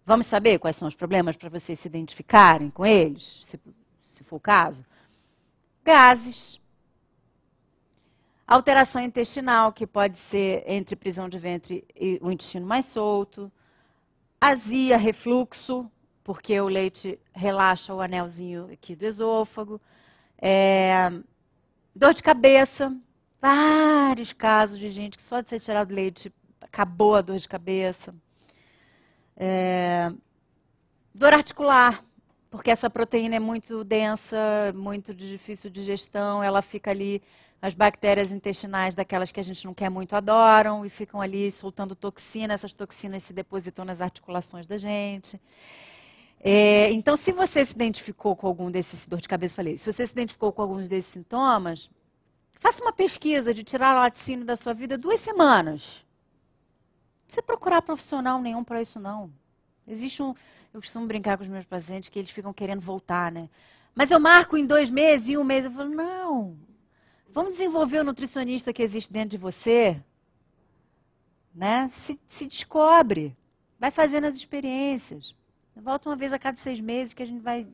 Vamos saber quais são os problemas para vocês se identificarem com eles, se, se for o caso? Gases, alteração intestinal, que pode ser entre prisão de ventre e o intestino mais solto, azia, refluxo, porque o leite relaxa o anelzinho aqui do esôfago, é, dor de cabeça, vários casos de gente que só de ser tirado leite acabou a dor de cabeça. É, dor articular, porque essa proteína é muito densa, muito de difícil digestão, ela fica ali, as bactérias intestinais daquelas que a gente não quer muito adoram e ficam ali soltando toxina, essas toxinas se depositam nas articulações da gente. É, então, se você se identificou com algum desses, dor de cabeça, falei, se você se identificou com alguns desses sintomas, faça uma pesquisa de tirar o laticínio da sua vida duas semanas. Não precisa procurar profissional nenhum para isso, não. Existe um, eu costumo brincar com os meus pacientes que eles ficam querendo voltar, né? Mas eu marco em dois meses, em um mês. Eu falo, não. Vamos desenvolver o nutricionista que existe dentro de você. Né? Se, se descobre. Vai fazendo as experiências. Volta uma vez a cada seis meses que a gente vai.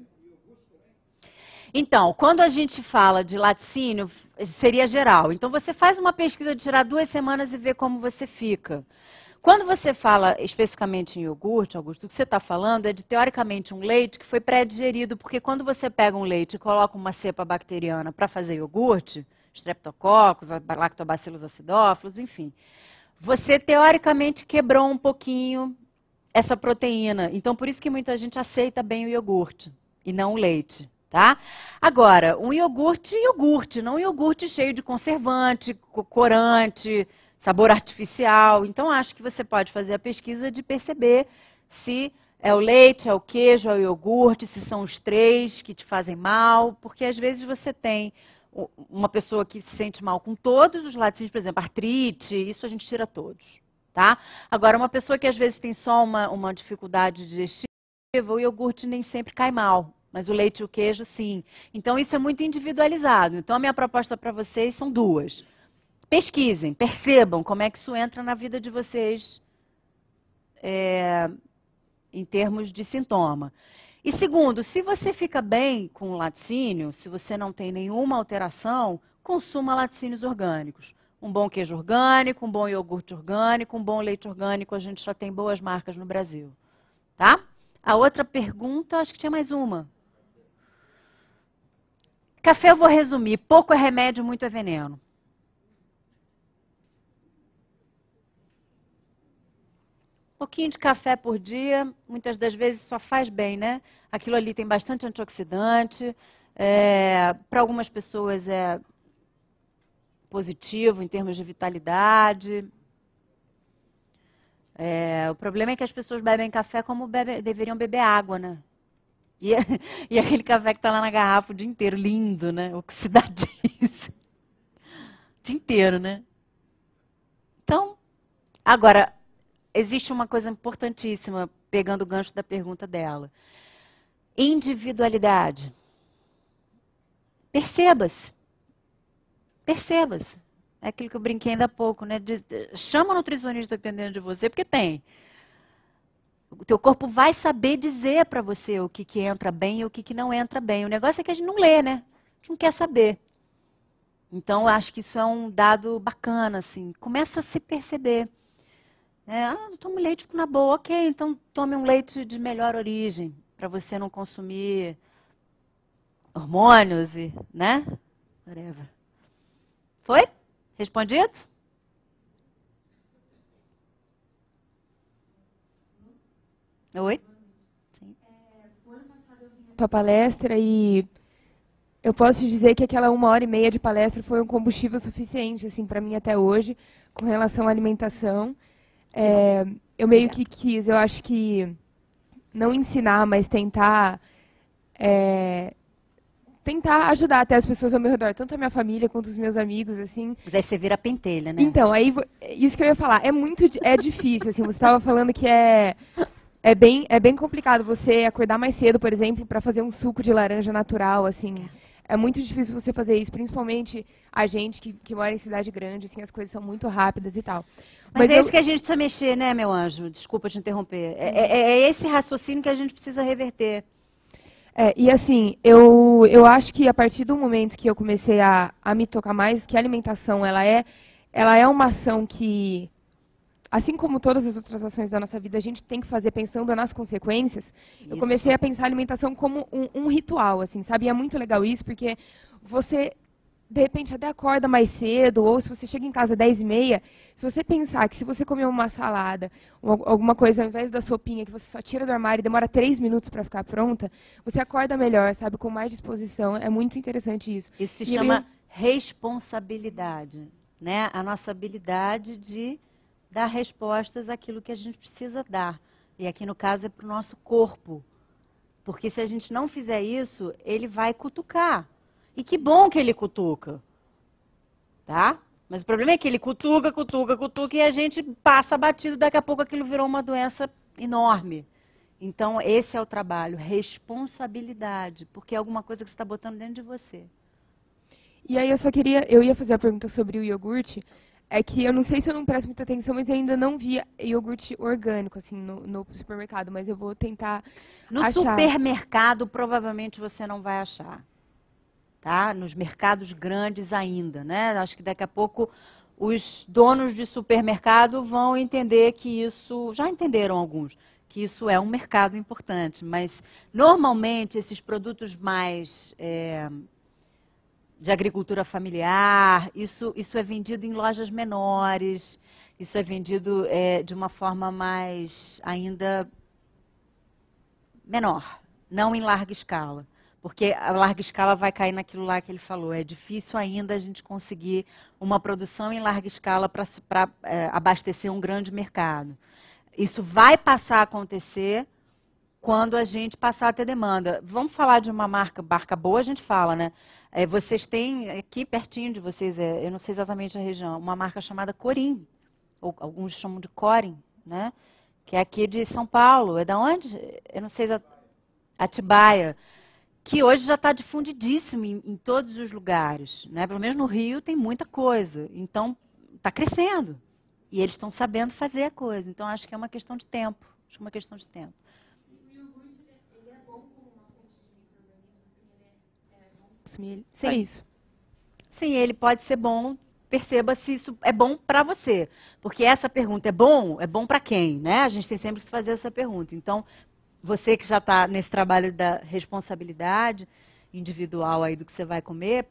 Então, quando a gente fala de laticínio, seria geral. Então, você faz uma pesquisa de tirar duas semanas e ver como você fica. Quando você fala especificamente em iogurte, Augusto, o que você está falando é de, teoricamente, um leite que foi pré-digerido, porque quando você pega um leite e coloca uma cepa bacteriana para fazer iogurte, streptococcus, lactobacillus acidófilos, enfim, você teoricamente quebrou um pouquinho essa proteína. Então, por isso que muita gente aceita bem o iogurte e não o leite. Tá? Agora, um iogurte, iogurte, não um iogurte cheio de conservante, corante, sabor artificial. Então, acho que você pode fazer a pesquisa de perceber se é o leite, é o queijo, é o iogurte, se são os três que te fazem mal, porque às vezes você tem uma pessoa que se sente mal com todos os laticínios, por exemplo, artrite, isso a gente tira todos. Tá? Agora, uma pessoa que às vezes tem só uma, uma dificuldade digestiva, o iogurte nem sempre cai mal, mas o leite e o queijo, sim. Então, isso é muito individualizado. Então, a minha proposta para vocês são duas pesquisem, percebam como é que isso entra na vida de vocês é, em termos de sintoma. E segundo, se você fica bem com laticínio, se você não tem nenhuma alteração, consuma laticínios orgânicos. Um bom queijo orgânico, um bom iogurte orgânico, um bom leite orgânico, a gente já tem boas marcas no Brasil. Tá? A outra pergunta, acho que tinha mais uma. Café eu vou resumir. Pouco é remédio, muito é veneno. Pouquinho de café por dia, muitas das vezes só faz bem, né? Aquilo ali tem bastante antioxidante. É, Para algumas pessoas é positivo em termos de vitalidade. É, o problema é que as pessoas bebem café como bebe, deveriam beber água, né? E, e aquele café que está lá na garrafa o dia inteiro, lindo, né? Oxidadíssimo. O dia inteiro, né? Então, agora, existe uma coisa importantíssima, pegando o gancho da pergunta dela. Individualidade. Perceba-se. Perceba-se. É aquilo que eu brinquei ainda há pouco, né? De, de, chama o nutricionista dentro de você, porque tem. O teu corpo vai saber dizer para você o que, que entra bem e o que, que não entra bem. O negócio é que a gente não lê, né? A gente não quer saber. Então, eu acho que isso é um dado bacana, assim. Começa a se perceber. É, ah, tomo leite na boa. Ok, então tome um leite de melhor origem, para você não consumir hormônios e, né? Whatever. Foi? Respondido? Oi? Sim. Tua palestra e eu posso te dizer que aquela uma hora e meia de palestra foi um combustível suficiente, assim, para mim até hoje, com relação à alimentação. É, eu meio que quis, eu acho que não ensinar, mas tentar é, tentar ajudar até as pessoas ao meu redor, tanto a minha família quanto os meus amigos, assim. Mas aí você vira pentelha, né? Então, aí isso que eu ia falar, é muito é difícil, assim, você estava falando que é é bem é bem complicado você acordar mais cedo, por exemplo, para fazer um suco de laranja natural, assim. É muito difícil você fazer isso, principalmente a gente que, que mora em cidade grande, assim, as coisas são muito rápidas e tal. Mas, Mas é eu... isso que a gente precisa mexer, né, meu anjo? Desculpa te interromper. É, é, é esse raciocínio que a gente precisa reverter. É, e assim, eu, eu acho que a partir do momento que eu comecei a, a me tocar mais, que a alimentação ela é, ela é uma ação que, assim como todas as outras ações da nossa vida, a gente tem que fazer pensando nas consequências. Isso. Eu comecei a pensar a alimentação como um, um ritual, assim, sabe? E é muito legal isso, porque você de repente até acorda mais cedo, ou se você chega em casa às 10 e meia, se você pensar que se você comer uma salada, alguma coisa, ao invés da sopinha que você só tira do armário e demora 3 minutos para ficar pronta, você acorda melhor, sabe, com mais disposição. É muito interessante isso. Isso se e chama eu... responsabilidade, né? A nossa habilidade de dar respostas àquilo que a gente precisa dar. E aqui no caso é para o nosso corpo. Porque se a gente não fizer isso, ele vai cutucar. E que bom que ele cutuca. Tá? Mas o problema é que ele cutuca, cutuca, cutuca e a gente passa batido, daqui a pouco aquilo virou uma doença enorme. Então, esse é o trabalho, responsabilidade, porque é alguma coisa que você está botando dentro de você. E aí eu só queria, eu ia fazer a pergunta sobre o iogurte, é que eu não sei se eu não presto muita atenção, mas eu ainda não vi iogurte orgânico, assim, no, no supermercado, mas eu vou tentar No achar. supermercado, provavelmente você não vai achar tá? Nos mercados grandes ainda, né? Acho que daqui a pouco os donos de supermercado vão entender que isso, já entenderam alguns, que isso é um mercado importante, mas normalmente esses produtos mais é, de agricultura familiar, isso, isso é vendido em lojas menores, isso é vendido é, de uma forma mais ainda menor, não em larga escala porque a larga escala vai cair naquilo lá que ele falou. É difícil ainda a gente conseguir uma produção em larga escala para é, abastecer um grande mercado. Isso vai passar a acontecer quando a gente passar a ter demanda. Vamos falar de uma marca, marca boa, a gente fala, né? É, vocês têm aqui pertinho de vocês, é, eu não sei exatamente a região, uma marca chamada Corim, ou alguns chamam de Corim, né? Que é aqui de São Paulo. É da onde? Eu não sei exatamente. Atibaia que hoje já está difundidíssimo em, em, todos os lugares. Né? Pelo menos no Rio tem muita coisa. Então, está crescendo. E eles estão sabendo fazer a coisa. Então, acho que é uma questão de tempo. Acho que é uma questão de tempo. Sim. É isso. Sim, ele pode ser bom. Perceba se isso é bom para você. Porque essa pergunta é bom? É bom para quem? Né? A gente tem sempre que fazer essa pergunta. Então, você que já está nesse trabalho da responsabilidade individual aí do que você vai comer,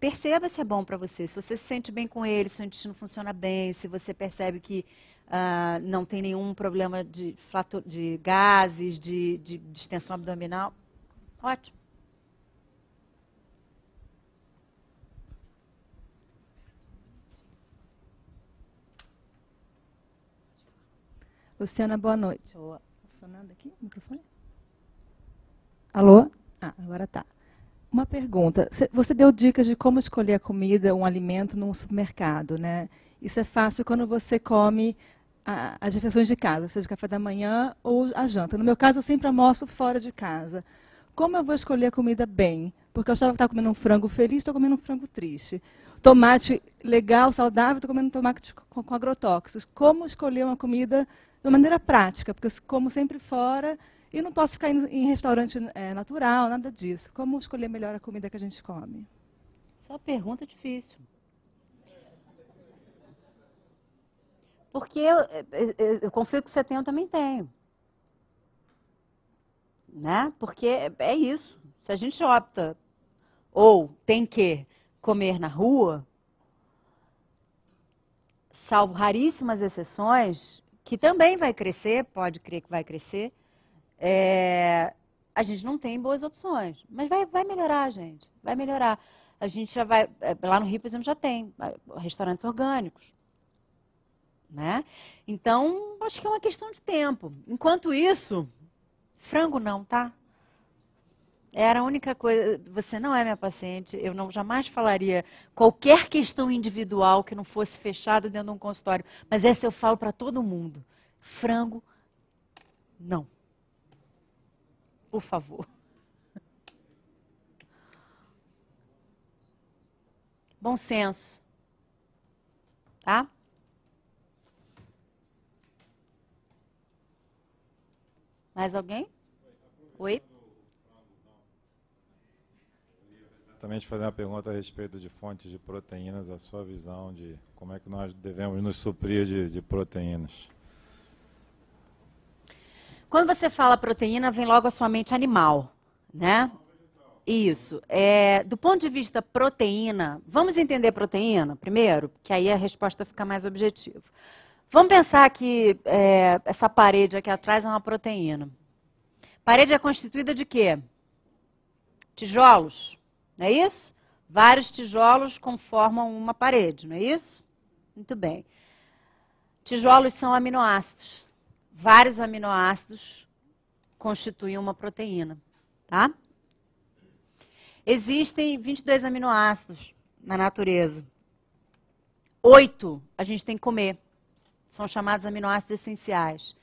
perceba se é bom para você. Se você se sente bem com ele, se o intestino funciona bem, se você percebe que uh, não tem nenhum problema de, de gases, de, de distensão abdominal, ótimo. Luciana, boa noite. Boa funcionando aqui o microfone? Alô? Ah, agora tá. Uma pergunta. Você deu dicas de como escolher a comida, um alimento num supermercado, né? Isso é fácil quando você come a, as refeições de casa, seja o café da manhã ou a janta. No meu caso, eu sempre almoço fora de casa. Como eu vou escolher a comida bem? Porque eu estava que estava comendo um frango feliz, estou comendo um frango triste. Tomate legal, saudável, estou comendo tomate com, com agrotóxicos. Como escolher uma comida de maneira prática, porque como sempre fora e não posso ficar em, em restaurante é, natural, nada disso. Como escolher melhor a comida que a gente come? Essa é uma pergunta difícil. Porque eu, o conflito que você tem, eu também tenho. Né? Porque é, é isso. Se a gente opta ou tem que comer na rua, salvo raríssimas exceções, que também vai crescer, pode crer que vai crescer, é, a gente não tem boas opções. Mas vai, vai melhorar, gente. Vai melhorar. A gente já vai. É, lá no Rio, por exemplo, já tem restaurantes orgânicos. Né? Então, acho que é uma questão de tempo. Enquanto isso, frango não, tá? Era a única coisa. Você não é minha paciente. Eu não jamais falaria qualquer questão individual que não fosse fechada dentro de um consultório. Mas essa eu falo para todo mundo. Frango, não. Por favor. Bom senso. Tá? Mais alguém? Oi? Exatamente fazer uma pergunta a respeito de fontes de proteínas, a sua visão de como é que nós devemos nos suprir de, de proteínas. Quando você fala proteína, vem logo a sua mente animal, né? Isso. É, do ponto de vista proteína, vamos entender proteína primeiro, que aí a resposta fica mais objetiva. Vamos pensar que é, essa parede aqui atrás é uma proteína. Parede é constituída de quê? Tijolos, não é isso? Vários tijolos conformam uma parede, não é isso? Muito bem. Tijolos são aminoácidos. Vários aminoácidos constituem uma proteína, tá? Existem 22 aminoácidos na natureza. Oito a gente tem que comer. São chamados aminoácidos essenciais.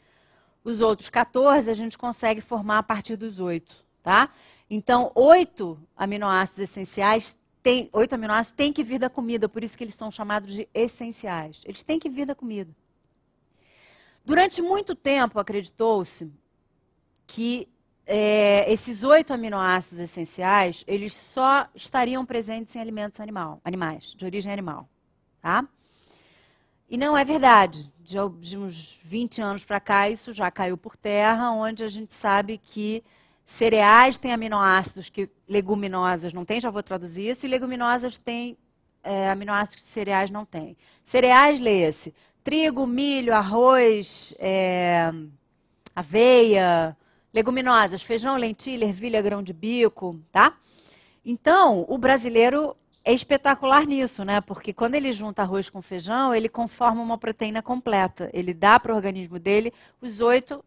Os outros 14 a gente consegue formar a partir dos oito, tá? Então, oito aminoácidos essenciais, tem, oito aminoácidos têm que vir da comida, por isso que eles são chamados de essenciais. Eles têm que vir da comida. Durante muito tempo, acreditou-se que é, esses oito aminoácidos essenciais, eles só estariam presentes em alimentos animal, animais, de origem animal. Tá? E não é verdade. De, de uns 20 anos para cá, isso já caiu por terra, onde a gente sabe que cereais têm aminoácidos que leguminosas não têm, já vou traduzir isso, e leguminosas têm é, aminoácidos que cereais não têm. Cereais, leia-se, trigo, milho, arroz, é, aveia, leguminosas, feijão, lentilha, ervilha, grão de bico, tá? Então, o brasileiro é espetacular nisso, né? Porque quando ele junta arroz com feijão, ele conforma uma proteína completa. Ele dá para o organismo dele os oito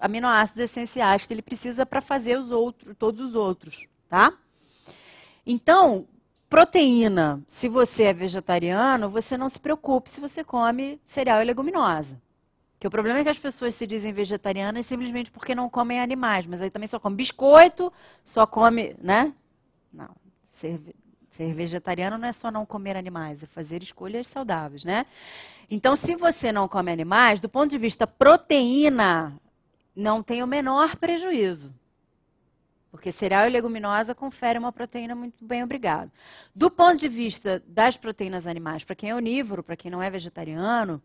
aminoácidos essenciais que ele precisa para fazer os outros, todos os outros, tá? Então, proteína, se você é vegetariano, você não se preocupe se você come cereal e leguminosa. Que o problema é que as pessoas se dizem vegetarianas simplesmente porque não comem animais, mas aí também só come biscoito, só come, né? Não. Ser, ser vegetariano não é só não comer animais, é fazer escolhas saudáveis, né? Então, se você não come animais, do ponto de vista proteína, não tem o menor prejuízo. Porque cereal e leguminosa confere uma proteína muito bem, obrigado. Do ponto de vista das proteínas animais, para quem é onívoro, para quem não é vegetariano,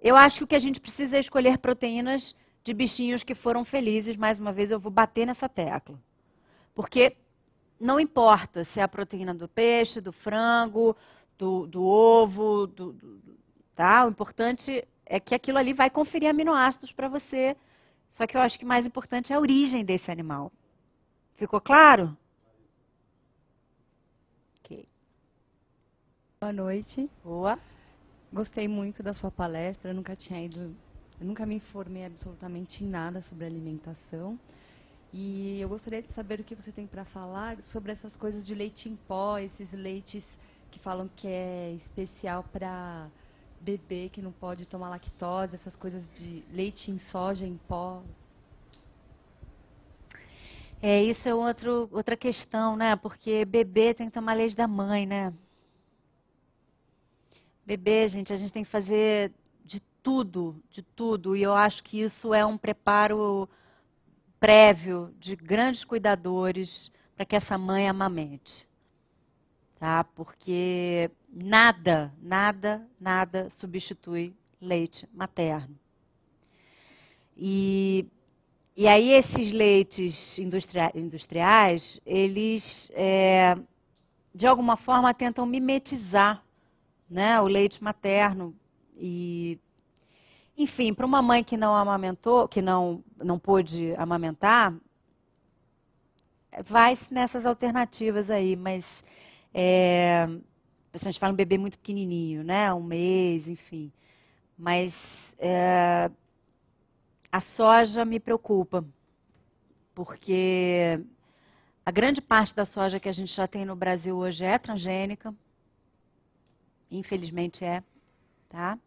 eu acho que o que a gente precisa é escolher proteínas de bichinhos que foram felizes. Mais uma vez, eu vou bater nessa tecla. Porque não importa se é a proteína do peixe, do frango, do, do ovo, do, do, tá? O importante é que aquilo ali vai conferir aminoácidos para você. Só que eu acho que mais importante é a origem desse animal. Ficou claro? Ok. Boa noite. Boa. Gostei muito da sua palestra, eu nunca tinha ido, eu nunca me informei absolutamente em nada sobre alimentação. E eu gostaria de saber o que você tem para falar sobre essas coisas de leite em pó, esses leites que falam que é especial para bebê que não pode tomar lactose, essas coisas de leite em soja em pó. É, isso é outro, outra questão, né? Porque bebê tem que tomar leite da mãe, né? Bebê, gente, a gente tem que fazer de tudo, de tudo. E eu acho que isso é um preparo prévio de grandes cuidadores para que essa mãe amamente. Tá? Porque nada, nada, nada substitui leite materno. E, e aí esses leites industriais, eles, é, de alguma forma, tentam mimetizar né, o leite materno. E, enfim, para uma mãe que não amamentou, que não, não pôde amamentar, vai-se nessas alternativas aí, mas é, a gente fala um bebê muito pequenininho, né, um mês, enfim. Mas é, a soja me preocupa, porque A grande parte da soja que a gente já tem no Brasil hoje é transgênica. Infelizmente é. Tá?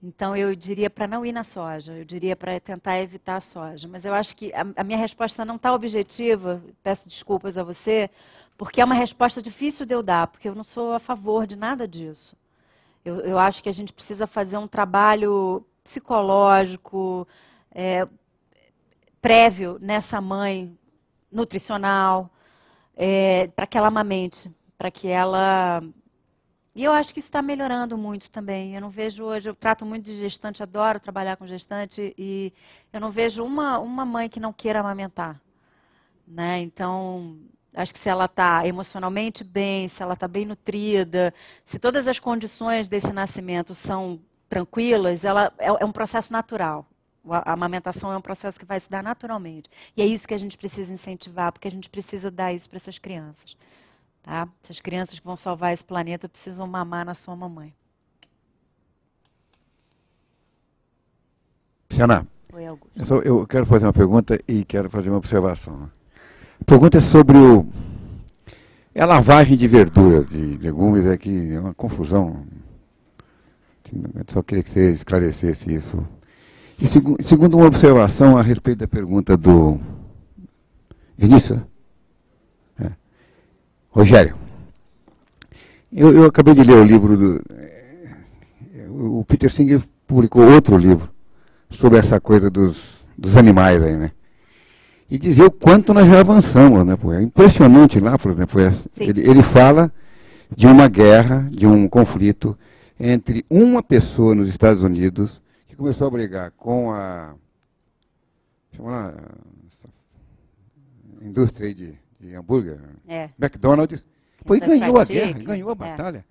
Então eu diria para não ir na soja, eu diria para tentar evitar a soja. Mas eu acho que a, a minha resposta não está objetiva, peço desculpas a você, porque é uma resposta difícil de eu dar, porque eu não sou a favor de nada disso. Eu, eu acho que a gente precisa fazer um trabalho psicológico, é, prévio nessa mãe, nutricional, é, para que ela amamente, para que ela e eu acho que isso está melhorando muito também. Eu não vejo hoje, eu trato muito de gestante, adoro trabalhar com gestante, e eu não vejo uma, uma mãe que não queira amamentar. Né? Então, acho que se ela está emocionalmente bem, se ela está bem nutrida, se todas as condições desse nascimento são tranquilas, ela é, é um processo natural. A amamentação é um processo que vai se dar naturalmente. E é isso que a gente precisa incentivar, porque a gente precisa dar isso para essas crianças. Tá? Essas crianças que vão salvar esse planeta precisam mamar na sua mamãe. Luciana, Oi, Augusto. Eu, eu, quero fazer uma pergunta e quero fazer uma observação. Pergunta é sobre o, é a lavagem de verduras, de legumes, é que é uma confusão. Eu só queria que você esclarecesse isso. E segundo, segundo uma observação a respeito da pergunta do Vinícius, Rogério, eu, eu, acabei de ler o livro do. O Peter Singer publicou outro livro sobre essa coisa dos, dos animais aí, né? E dizer o quanto nós já avançamos, né? Pô, é impressionante lá, por exemplo, é, ele, ele fala de uma guerra, de um conflito entre uma pessoa nos Estados Unidos que começou a brigar com a. Lá. Indústria de de hambúrguer, é. McDonald's, foi ganhou a guerra, ganhou a é. batalha.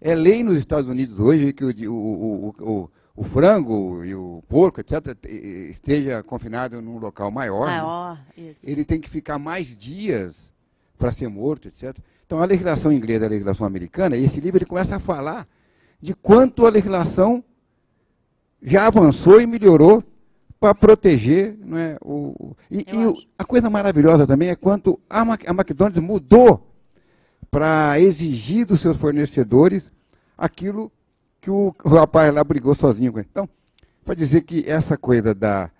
É. é. lei nos Estados Unidos hoje que o, o, o, o, frango e o porco, etc., esteja confinado num local maior. Né? Maior, né? Ele tem que ficar mais dias para ser morto, etc. Então a legislação inglesa e a legislação americana, esse livro ele começa a falar de quanto a legislação já avançou e melhorou para proteger. Não é, o, e, e o, a coisa maravilhosa também é quanto a, a McDonald's mudou para exigir dos seus fornecedores aquilo que o, rapaz lá brigou sozinho com ele. Então, para dizer que essa coisa da,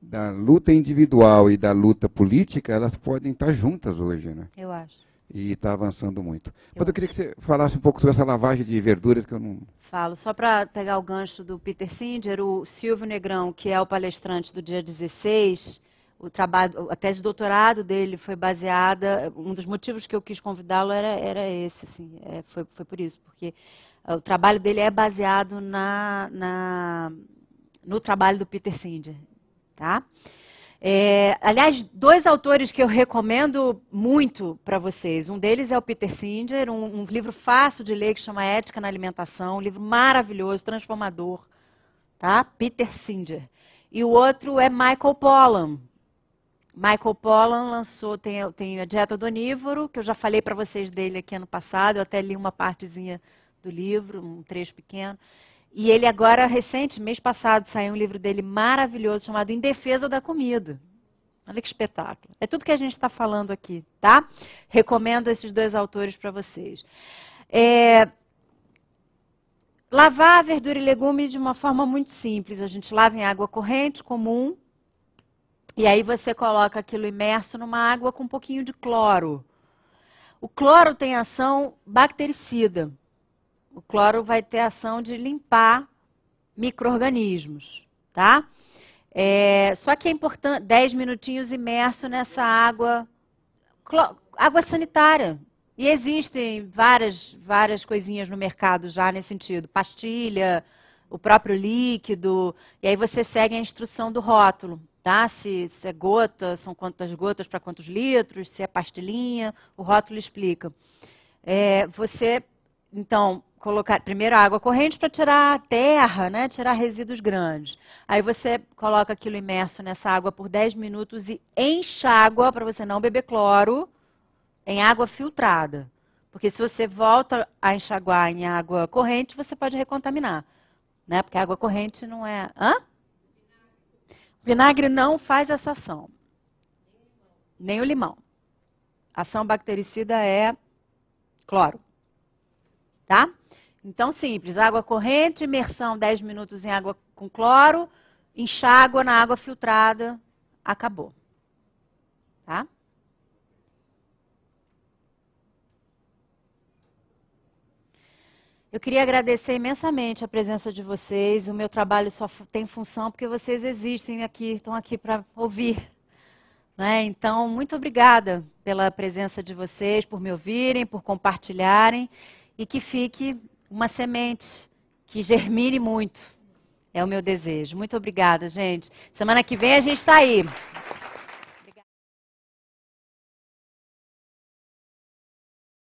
da luta individual e da luta política, elas podem estar juntas hoje, né? Eu acho e está avançando muito. Mas eu queria que você falasse um pouco sobre essa lavagem de verduras que eu não. Falo. Só para pegar o gancho do Peter Singer, o Silvio Negrão, que é o palestrante do dia 16, o trabalho, a tese de doutorado dele foi baseada. Um dos motivos que eu quis convidá-lo era, era esse, assim, é, foi, foi por isso, porque o trabalho dele é baseado na, na, no trabalho do Peter Singer. Tá? É, aliás, dois autores que eu recomendo muito para vocês. Um deles é o Peter Singer, um, um, livro fácil de ler que chama Ética na Alimentação, um livro maravilhoso, transformador. Tá? Peter Singer. E o outro é Michael Pollan. Michael Pollan lançou, tem, tem a Dieta do Onívoro, que eu já falei para vocês dele aqui ano passado, eu até li uma partezinha do livro, um trecho pequeno. E ele agora, recente, mês passado, saiu um livro dele maravilhoso chamado Em Defesa da Comida. Olha que espetáculo. É tudo que a gente está falando aqui, tá? Recomendo esses dois autores para vocês. É... Lavar verdura e legume de uma forma muito simples. A gente lava em água corrente, comum, e aí você coloca aquilo imerso numa água com um pouquinho de cloro. O cloro tem ação bactericida. O cloro vai ter a ação de limpar micro-organismos, tá? É, só que é importante, 10 minutinhos imerso nessa água, água sanitária. E existem várias, várias coisinhas no mercado já nesse sentido. Pastilha, o próprio líquido, e aí você segue a instrução do rótulo, tá? Se, se é gota, são quantas gotas para quantos litros, se é pastilhinha, o rótulo explica. É, você, então, colocar primeiro a água corrente para tirar a terra, né, tirar resíduos grandes. Aí você coloca aquilo imerso nessa água por 10 minutos e enxágua para você não beber cloro em água filtrada. Porque se você volta a enxaguar em água corrente, você pode recontaminar. Né? Porque a água corrente não é. Hã? Vinagre não faz essa ação. Nem o limão. ação bactericida é cloro. Tá? Então, simples. Água corrente, imersão 10 minutos em água com cloro, enxágua na água filtrada, acabou. Tá? Eu queria agradecer imensamente a presença de vocês. O meu trabalho só tem função porque vocês existem aqui, estão aqui para ouvir. Né? Então, muito obrigada pela presença de vocês, por me ouvirem, por compartilharem e que fique uma semente que germine muito. É o meu desejo. Muito obrigada, gente. Semana que vem a gente está aí.